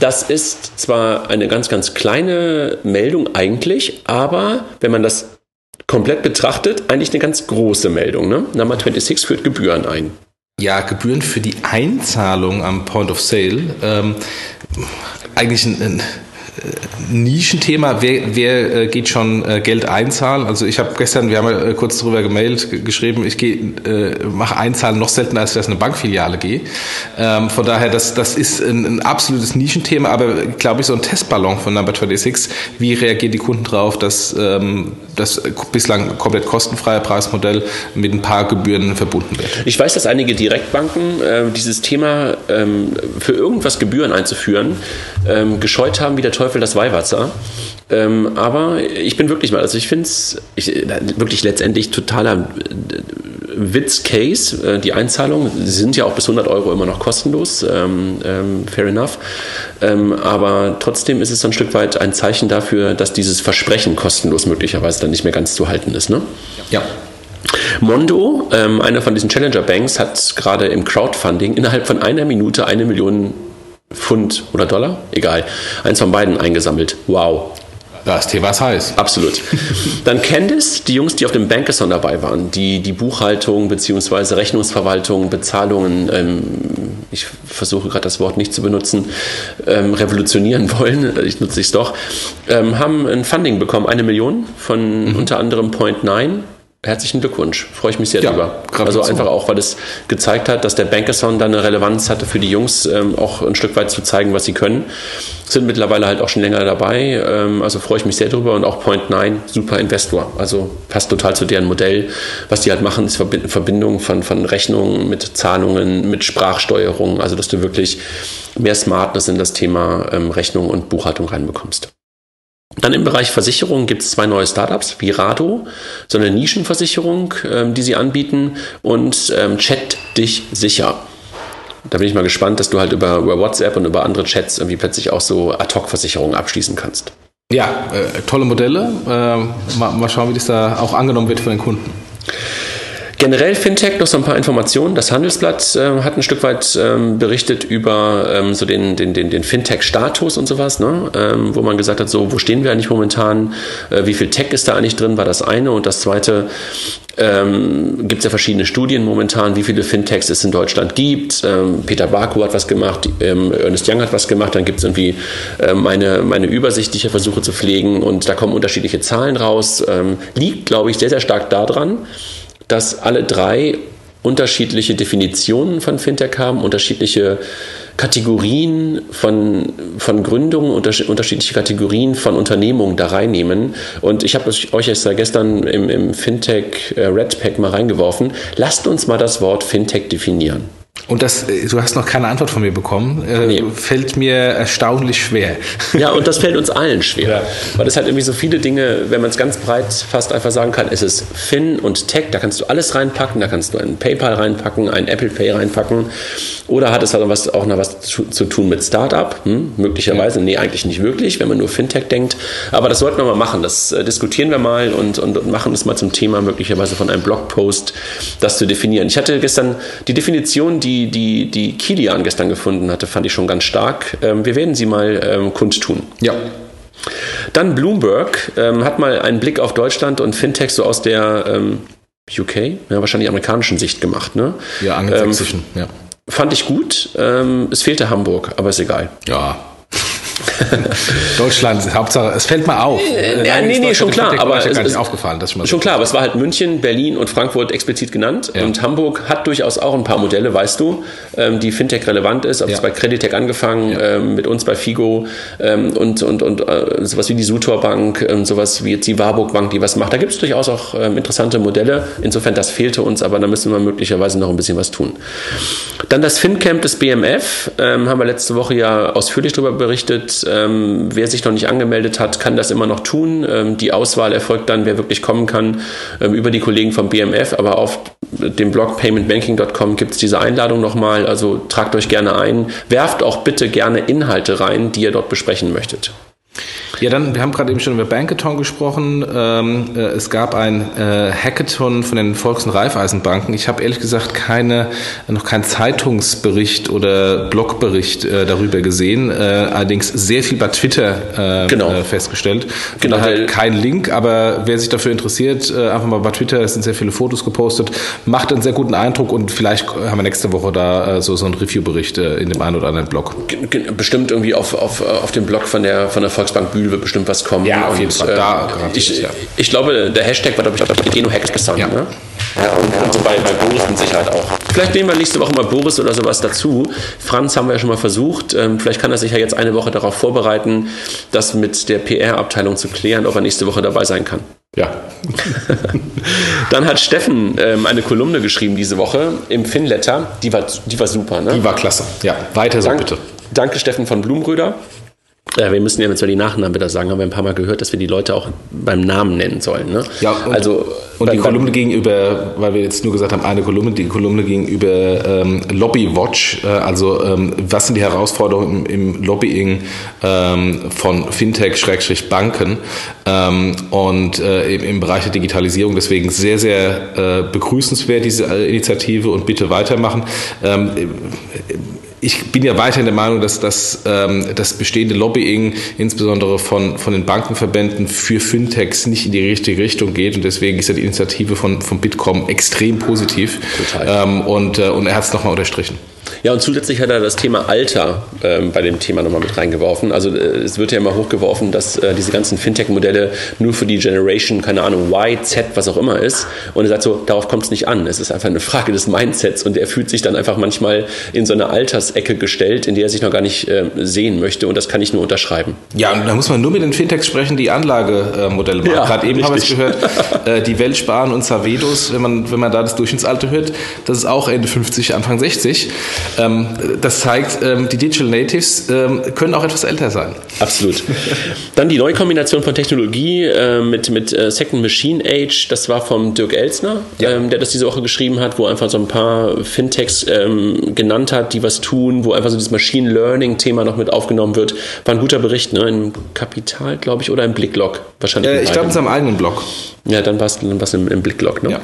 das ist zwar eine ganz, ganz kleine Meldung eigentlich, aber wenn man das komplett betrachtet, eigentlich eine ganz große Meldung. Ne? Number 26 führt Gebühren ein. Ja, Gebühren für die Einzahlung am Point of Sale. Ähm, eigentlich ein, ein Nischenthema, wer, wer äh, geht schon äh, Geld einzahlen? Also ich habe gestern, wir haben ja äh, kurz darüber gemailt, geschrieben, ich äh, mache Einzahlen noch seltener, als ich das in eine Bankfiliale gehe. Ähm, von daher, das, das ist ein, ein absolutes Nischenthema, aber glaube ich, so ein Testballon von Number 26. Wie reagieren die Kunden drauf, dass ähm, das bislang komplett kostenfreie Preismodell mit ein paar Gebühren verbunden wird? Ich weiß, dass einige Direktbanken äh, dieses Thema ähm, für irgendwas Gebühren einzuführen ähm, gescheut haben, wie der Teufel das Weihwasser. Ähm, aber ich bin wirklich mal, also ich finde es wirklich letztendlich totaler äh, Witz-Case. Äh, die Einzahlungen sind ja auch bis 100 Euro immer noch kostenlos, ähm, ähm, fair enough. Ähm, aber trotzdem ist es ein Stück weit ein Zeichen dafür, dass dieses Versprechen kostenlos möglicherweise dann nicht mehr ganz zu halten ist. Ne? Ja. Mondo, ähm, einer von diesen Challenger Banks, hat gerade im Crowdfunding innerhalb von einer Minute eine Million Pfund oder Dollar, egal, eins von beiden eingesammelt. Wow. Das Thema ist heiß. Absolut. Dann Candice, die Jungs, die auf dem Bankathon dabei waren, die die Buchhaltung bzw. Rechnungsverwaltung, Bezahlungen, ähm, ich versuche gerade das Wort nicht zu benutzen, ähm, revolutionieren wollen, [laughs] ich nutze es doch, ähm, haben ein Funding bekommen, eine Million von mhm. unter anderem Point Nine Herzlichen Glückwunsch, freue ich mich sehr ja, drüber. Also einfach auch, weil es gezeigt hat, dass der Bankathon da eine Relevanz hatte für die Jungs, ähm, auch ein Stück weit zu zeigen, was sie können. Sind mittlerweile halt auch schon länger dabei, ähm, also freue ich mich sehr drüber und auch Point9, super Investor. Also passt total zu deren Modell. Was die halt machen, ist Verbindung von, von Rechnungen mit Zahlungen, mit Sprachsteuerung, also dass du wirklich mehr Smartness in das Thema ähm, Rechnung und Buchhaltung reinbekommst. Dann im Bereich Versicherung gibt es zwei neue Startups, Virado, so eine Nischenversicherung, ähm, die sie anbieten, und ähm, Chat dich sicher. Da bin ich mal gespannt, dass du halt über, über WhatsApp und über andere Chats irgendwie plötzlich auch so Ad-Hoc-Versicherungen abschließen kannst. Ja, äh, tolle Modelle. Äh, mal, mal schauen, wie das da auch angenommen wird von den Kunden. Generell Fintech noch so ein paar Informationen. Das Handelsblatt äh, hat ein Stück weit ähm, berichtet über ähm, so den, den, den, den Fintech-Status und sowas, ne? ähm, wo man gesagt hat, so wo stehen wir eigentlich momentan, äh, wie viel Tech ist da eigentlich drin, war das eine und das zweite ähm, gibt es ja verschiedene Studien momentan, wie viele Fintechs es in Deutschland gibt. Ähm, Peter Baku hat was gemacht, ähm, Ernest Young hat was gemacht, dann gibt es irgendwie äh, meine, meine Übersicht, die ich versuche zu pflegen und da kommen unterschiedliche Zahlen raus. Ähm, liegt, glaube ich, sehr, sehr stark daran, dass alle drei unterschiedliche Definitionen von Fintech haben, unterschiedliche Kategorien von, von Gründungen, unterschiedliche Kategorien von Unternehmungen da reinnehmen. Und ich habe euch erst gestern im, im Fintech äh, Red Pack mal reingeworfen. Lasst uns mal das Wort Fintech definieren. Und das, äh, du hast noch keine Antwort von mir bekommen. Äh, nee. Fällt mir erstaunlich schwer. Ja, und das fällt uns allen schwer. Ja. Weil es halt irgendwie so viele Dinge, wenn man es ganz breit fast einfach sagen kann, es ist Fin und Tech, da kannst du alles reinpacken, da kannst du ein PayPal reinpacken, ein Apple Pay reinpacken. Oder hat es halt was, auch noch was zu, zu tun mit Startup? Hm? Möglicherweise, ja. nee, eigentlich nicht wirklich, wenn man nur Fintech denkt. Aber das sollten wir mal machen. Das äh, diskutieren wir mal und, und, und machen es mal zum Thema, möglicherweise von einem Blogpost, das zu definieren. Ich hatte gestern die Definition, die, die, die Kilian gestern gefunden hatte, fand ich schon ganz stark. Ähm, wir werden sie mal ähm, kundtun. Ja. Dann Bloomberg ähm, hat mal einen Blick auf Deutschland und Fintech so aus der ähm, UK, ja, wahrscheinlich amerikanischen Sicht gemacht. Ne? Ja, angelsächsischen, ähm, ja. Fand ich gut. Ähm, es fehlte Hamburg, aber ist egal. Ja, [laughs] Deutschland, Hauptsache, es fällt mal auf. Äh, ja, nee, nee, schon klar. Aber ist gar nicht aufgefallen. Das schon, schon klar, aber es war halt München, Berlin und Frankfurt explizit genannt. Ja. Und Hamburg hat durchaus auch ein paar Modelle, weißt du, ähm, die Fintech relevant ist. Ob ja. es bei Creditec angefangen, ja. ähm, mit uns bei Figo ähm, und, und, und äh, sowas wie die Sutor Bank, sowas wie jetzt die Warburg Bank, die was macht. Da gibt es durchaus auch interessante Modelle. Insofern, das fehlte uns, aber da müssen wir möglicherweise noch ein bisschen was tun. Dann das FinCamp des BMF, haben wir letzte Woche ja ausführlich darüber berichtet. Ähm, wer sich noch nicht angemeldet hat, kann das immer noch tun. Ähm, die Auswahl erfolgt dann, wer wirklich kommen kann, ähm, über die Kollegen vom BMF. Aber auf dem Blog paymentbanking.com gibt es diese Einladung nochmal. Also tragt euch gerne ein. Werft auch bitte gerne Inhalte rein, die ihr dort besprechen möchtet. Ja, dann, wir haben gerade eben schon über Bankathon gesprochen. Ähm, äh, es gab ein äh, Hackathon von den Volks- und Raiffeisenbanken. Ich habe ehrlich gesagt keine, noch keinen Zeitungsbericht oder Blogbericht äh, darüber gesehen. Äh, allerdings sehr viel bei Twitter äh, genau. Äh, festgestellt. Von genau. Daher kein Link, aber wer sich dafür interessiert, einfach mal bei Twitter, es sind sehr viele Fotos gepostet, macht einen sehr guten Eindruck und vielleicht haben wir nächste Woche da so, so einen Review-Bericht in dem einen oder anderen Blog. Bestimmt irgendwie auf, auf, auf dem Blog von der, von der Volksbank Bühl wird bestimmt was kommen. Ja, auf jeden Fall. Äh, da ich, ja. ich glaube, der Hashtag war, glaube ich, Geno Hackathon. Ja. Ne? Ja, und, und bei, bei Boris mit Sicherheit auch. Vielleicht nehmen wir nächste Woche mal Boris oder sowas dazu. Franz haben wir ja schon mal versucht. Ähm, vielleicht kann er sich ja jetzt eine Woche darauf vorbereiten, das mit der PR-Abteilung zu klären, ob er nächste Woche dabei sein kann. Ja. [laughs] Dann hat Steffen ähm, eine Kolumne geschrieben diese Woche im Finletter. Die war, die war super, ne? Die war klasse. Ja, weiter so Dank, bitte. Danke, Steffen von Blumröder. Ja, wir müssen ja jetzt mal die Nachnamen wieder sagen, haben wir ein paar Mal gehört, dass wir die Leute auch beim Namen nennen sollen. Ne? Ja, und, also, und die Kolumne gegenüber, weil wir jetzt nur gesagt haben, eine Kolumne, die Kolumne gegenüber ähm, Lobby Watch, äh, also ähm, was sind die Herausforderungen im, im Lobbying ähm, von Fintech-Banken ähm, und äh, im, im, Bereich der Digitalisierung. Deswegen sehr, sehr äh, begrüßenswert diese Initiative und bitte weitermachen. Ich bin ja weiterhin der Meinung, dass das, ähm, das bestehende Lobbying, insbesondere von, von den Bankenverbänden für Fintechs, nicht in die richtige Richtung geht. Und deswegen ist ja die Initiative von, von Bitkom extrem positiv. Total. Ähm, und, äh, und er hat es nochmal unterstrichen. Ja, und zusätzlich hat er das Thema Alter ähm, bei dem Thema nochmal mit reingeworfen. Also äh, es wird ja immer hochgeworfen, dass äh, diese ganzen Fintech-Modelle nur für die Generation, keine Ahnung, Y, Z, was auch immer ist. Und er sagt so, darauf kommt es nicht an. Es ist einfach eine Frage des Mindsets und er fühlt sich dann einfach manchmal in so eine Altersecke gestellt, in der er sich noch gar nicht äh, sehen möchte. Und das kann ich nur unterschreiben. Ja, und da muss man nur mit den Fintechs sprechen, die Anlagemodelle machen. Ja, Gerade eben haben wir es gehört, [laughs] äh, die Weltsparen und Savedos, wenn man, wenn man da das Durchschnittsalter hört, das ist auch Ende 50, Anfang 60. Ähm, das zeigt, ähm, die Digital Natives ähm, können auch etwas älter sein. Absolut. Dann die neue Kombination von Technologie mit, mit äh, Second Machine Age, das war vom Dirk Elsner, ja. der das diese Woche geschrieben hat, wo einfach so ein paar Fintechs genannt hat, die was tun, wo einfach so dieses Machine Learning-Thema noch mit aufgenommen wird. War ein guter Bericht, ne? Im Kapital, glaube ich, oder im Blicklog. Wahrscheinlich. Äh, ich glaube, in seinem eigenen Blog. Ja, dann war es dann im, im Blicklog, ne? Ja.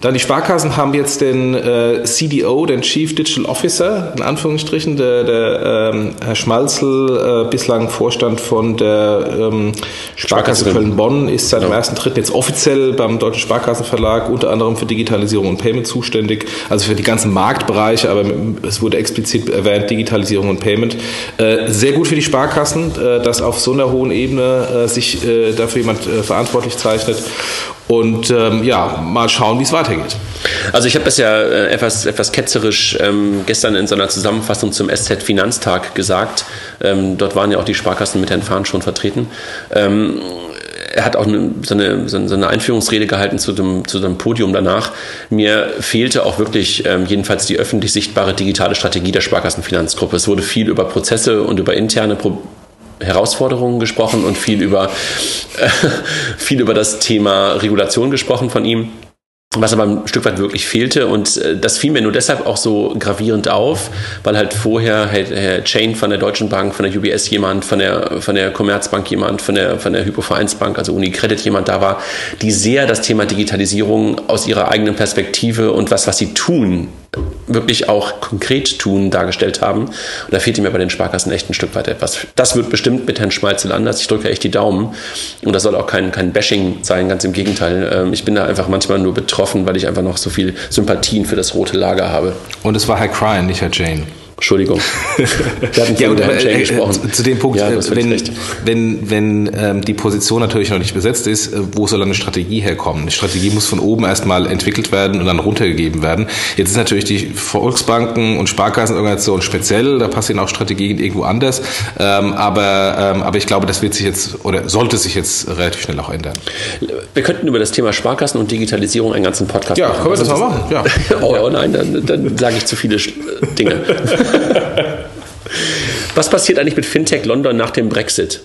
Dann die Sparkassen haben jetzt den äh, CDO, den Chief Digital Officer, in Anführungsstrichen, der, der ähm, Herr Schmalzel, äh, bislang Vorstand von der ähm, Sparkasse Köln-Bonn, ist seit dem ja. 1.3. jetzt offiziell beim Deutschen Sparkassenverlag unter anderem für Digitalisierung und Payment zuständig, also für die ganzen Marktbereiche, aber es wurde explizit erwähnt, Digitalisierung und Payment. Äh, sehr gut für die Sparkassen, äh, dass auf so einer hohen Ebene äh, sich äh, dafür jemand äh, verantwortlich zeichnet. Und ähm, ja, mal schauen, wie es weitergeht. Also ich habe das ja äh, etwas, etwas ketzerisch ähm, gestern in so einer Zusammenfassung zum SZ Finanztag gesagt. Ähm, dort waren ja auch die Sparkassen mit Herrn Fahn schon vertreten. Ähm, er hat auch eine, so, eine, so eine Einführungsrede gehalten zu dem, zu dem Podium danach. Mir fehlte auch wirklich ähm, jedenfalls die öffentlich sichtbare digitale Strategie der Sparkassenfinanzgruppe. Es wurde viel über Prozesse und über interne Pro Herausforderungen gesprochen und viel über, [laughs] äh, viel über das Thema Regulation gesprochen von ihm was aber ein Stück weit wirklich fehlte. Und äh, das fiel mir nur deshalb auch so gravierend auf, weil halt vorher Herr Chain von der Deutschen Bank, von der UBS jemand, von der, von der Commerzbank jemand, von der, von der Hypovereinsbank, also Unicredit jemand da war, die sehr das Thema Digitalisierung aus ihrer eigenen Perspektive und was, was sie tun, wirklich auch konkret tun, dargestellt haben. Und da fehlte mir bei den Sparkassen echt ein Stück weit etwas. Das wird bestimmt mit Herrn Schmalzel anders. Ich drücke echt die Daumen. Und das soll auch kein, kein Bashing sein, ganz im Gegenteil. Ähm, ich bin da einfach manchmal nur betroffen, weil ich einfach noch so viel Sympathien für das rote Lager habe. Und es war Herr Cryan, nicht Herr Jane. Entschuldigung. [laughs] Wir hatten ja, und, äh, gesprochen. Zu dem Punkt, ja, äh, wenn, wenn, wenn ähm, die Position natürlich noch nicht besetzt ist, äh, wo soll eine Strategie herkommen? Die Strategie muss von oben erstmal entwickelt werden und dann runtergegeben werden. Jetzt ist natürlich die Volksbanken und Sparkassenorganisation speziell, da passieren auch Strategien irgendwo anders. Ähm, aber, ähm, aber ich glaube, das wird sich jetzt oder sollte sich jetzt relativ schnell auch ändern. Wir könnten über das Thema Sparkassen und Digitalisierung einen ganzen Podcast ja, machen. Ja, können wir das mal machen. Ja. [laughs] oh, oh nein, dann, dann sage ich zu viele Dinge. [laughs] Was passiert eigentlich mit Fintech London nach dem Brexit?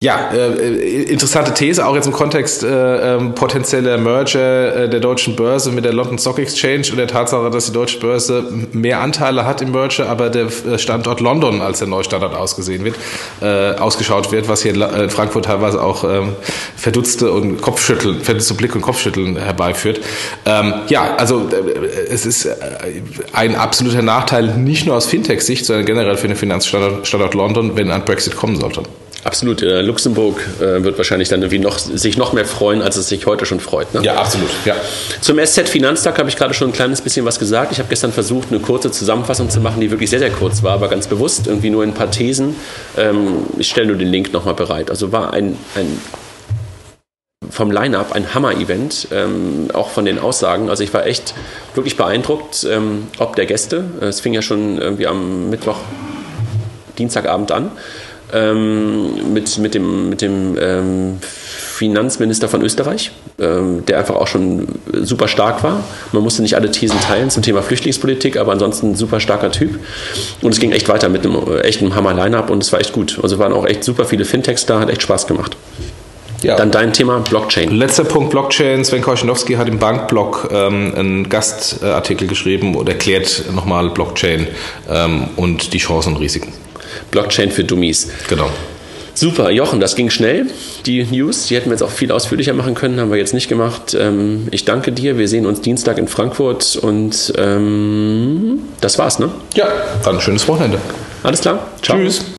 Ja, äh, interessante These, auch jetzt im Kontext äh, ähm, potenzieller Merger äh, der deutschen Börse mit der London Stock Exchange und der Tatsache, dass die deutsche Börse mehr Anteile hat im Merger, aber der äh, Standort London als der Neustandard ausgesehen wird, äh, ausgeschaut wird, was hier in äh, Frankfurt teilweise auch ähm, verdutzte und Kopfschütteln, verdutzte Blick und Kopfschütteln herbeiführt. Ähm, ja, also äh, es ist äh, ein absoluter Nachteil, nicht nur aus Fintech-Sicht, sondern generell für den Finanzstandort London, wenn ein Brexit kommen sollte. Absolut. Äh, Luxemburg äh, wird wahrscheinlich dann irgendwie noch, sich noch mehr freuen, als es sich heute schon freut. Ne? Ja, absolut. Ja. Zum SZ Finanztag habe ich gerade schon ein kleines bisschen was gesagt. Ich habe gestern versucht, eine kurze Zusammenfassung zu machen, die wirklich sehr, sehr kurz war, aber ganz bewusst, irgendwie nur in ein paar Thesen. Ähm, ich stelle nur den Link nochmal bereit. Also war ein, ein vom Line-Up ein Hammer-Event, ähm, auch von den Aussagen. Also ich war echt wirklich beeindruckt, ähm, ob der Gäste. Es fing ja schon irgendwie am Mittwoch, Dienstagabend an ähm, mit, mit dem, mit dem ähm, Finanzminister von Österreich, ähm, der einfach auch schon super stark war. Man musste nicht alle Thesen teilen zum Thema Flüchtlingspolitik, aber ansonsten ein super starker Typ. Und es ging echt weiter mit einem äh, echten Hammer-Line-Up und es war echt gut. Also waren auch echt super viele Fintechs da, hat echt Spaß gemacht. Ja. Dann dein Thema Blockchain. Letzter Punkt Blockchain. Sven Korchinowski hat im Bankblog ähm, einen Gastartikel geschrieben und erklärt nochmal Blockchain ähm, und die Chancen und Risiken. Blockchain für Dummies. Genau. Super, Jochen, das ging schnell. Die News, die hätten wir jetzt auch viel ausführlicher machen können, haben wir jetzt nicht gemacht. Ähm, ich danke dir. Wir sehen uns Dienstag in Frankfurt und ähm, das war's, ne? Ja, dann ein schönes Wochenende. Alles klar. Ciao. Tschüss.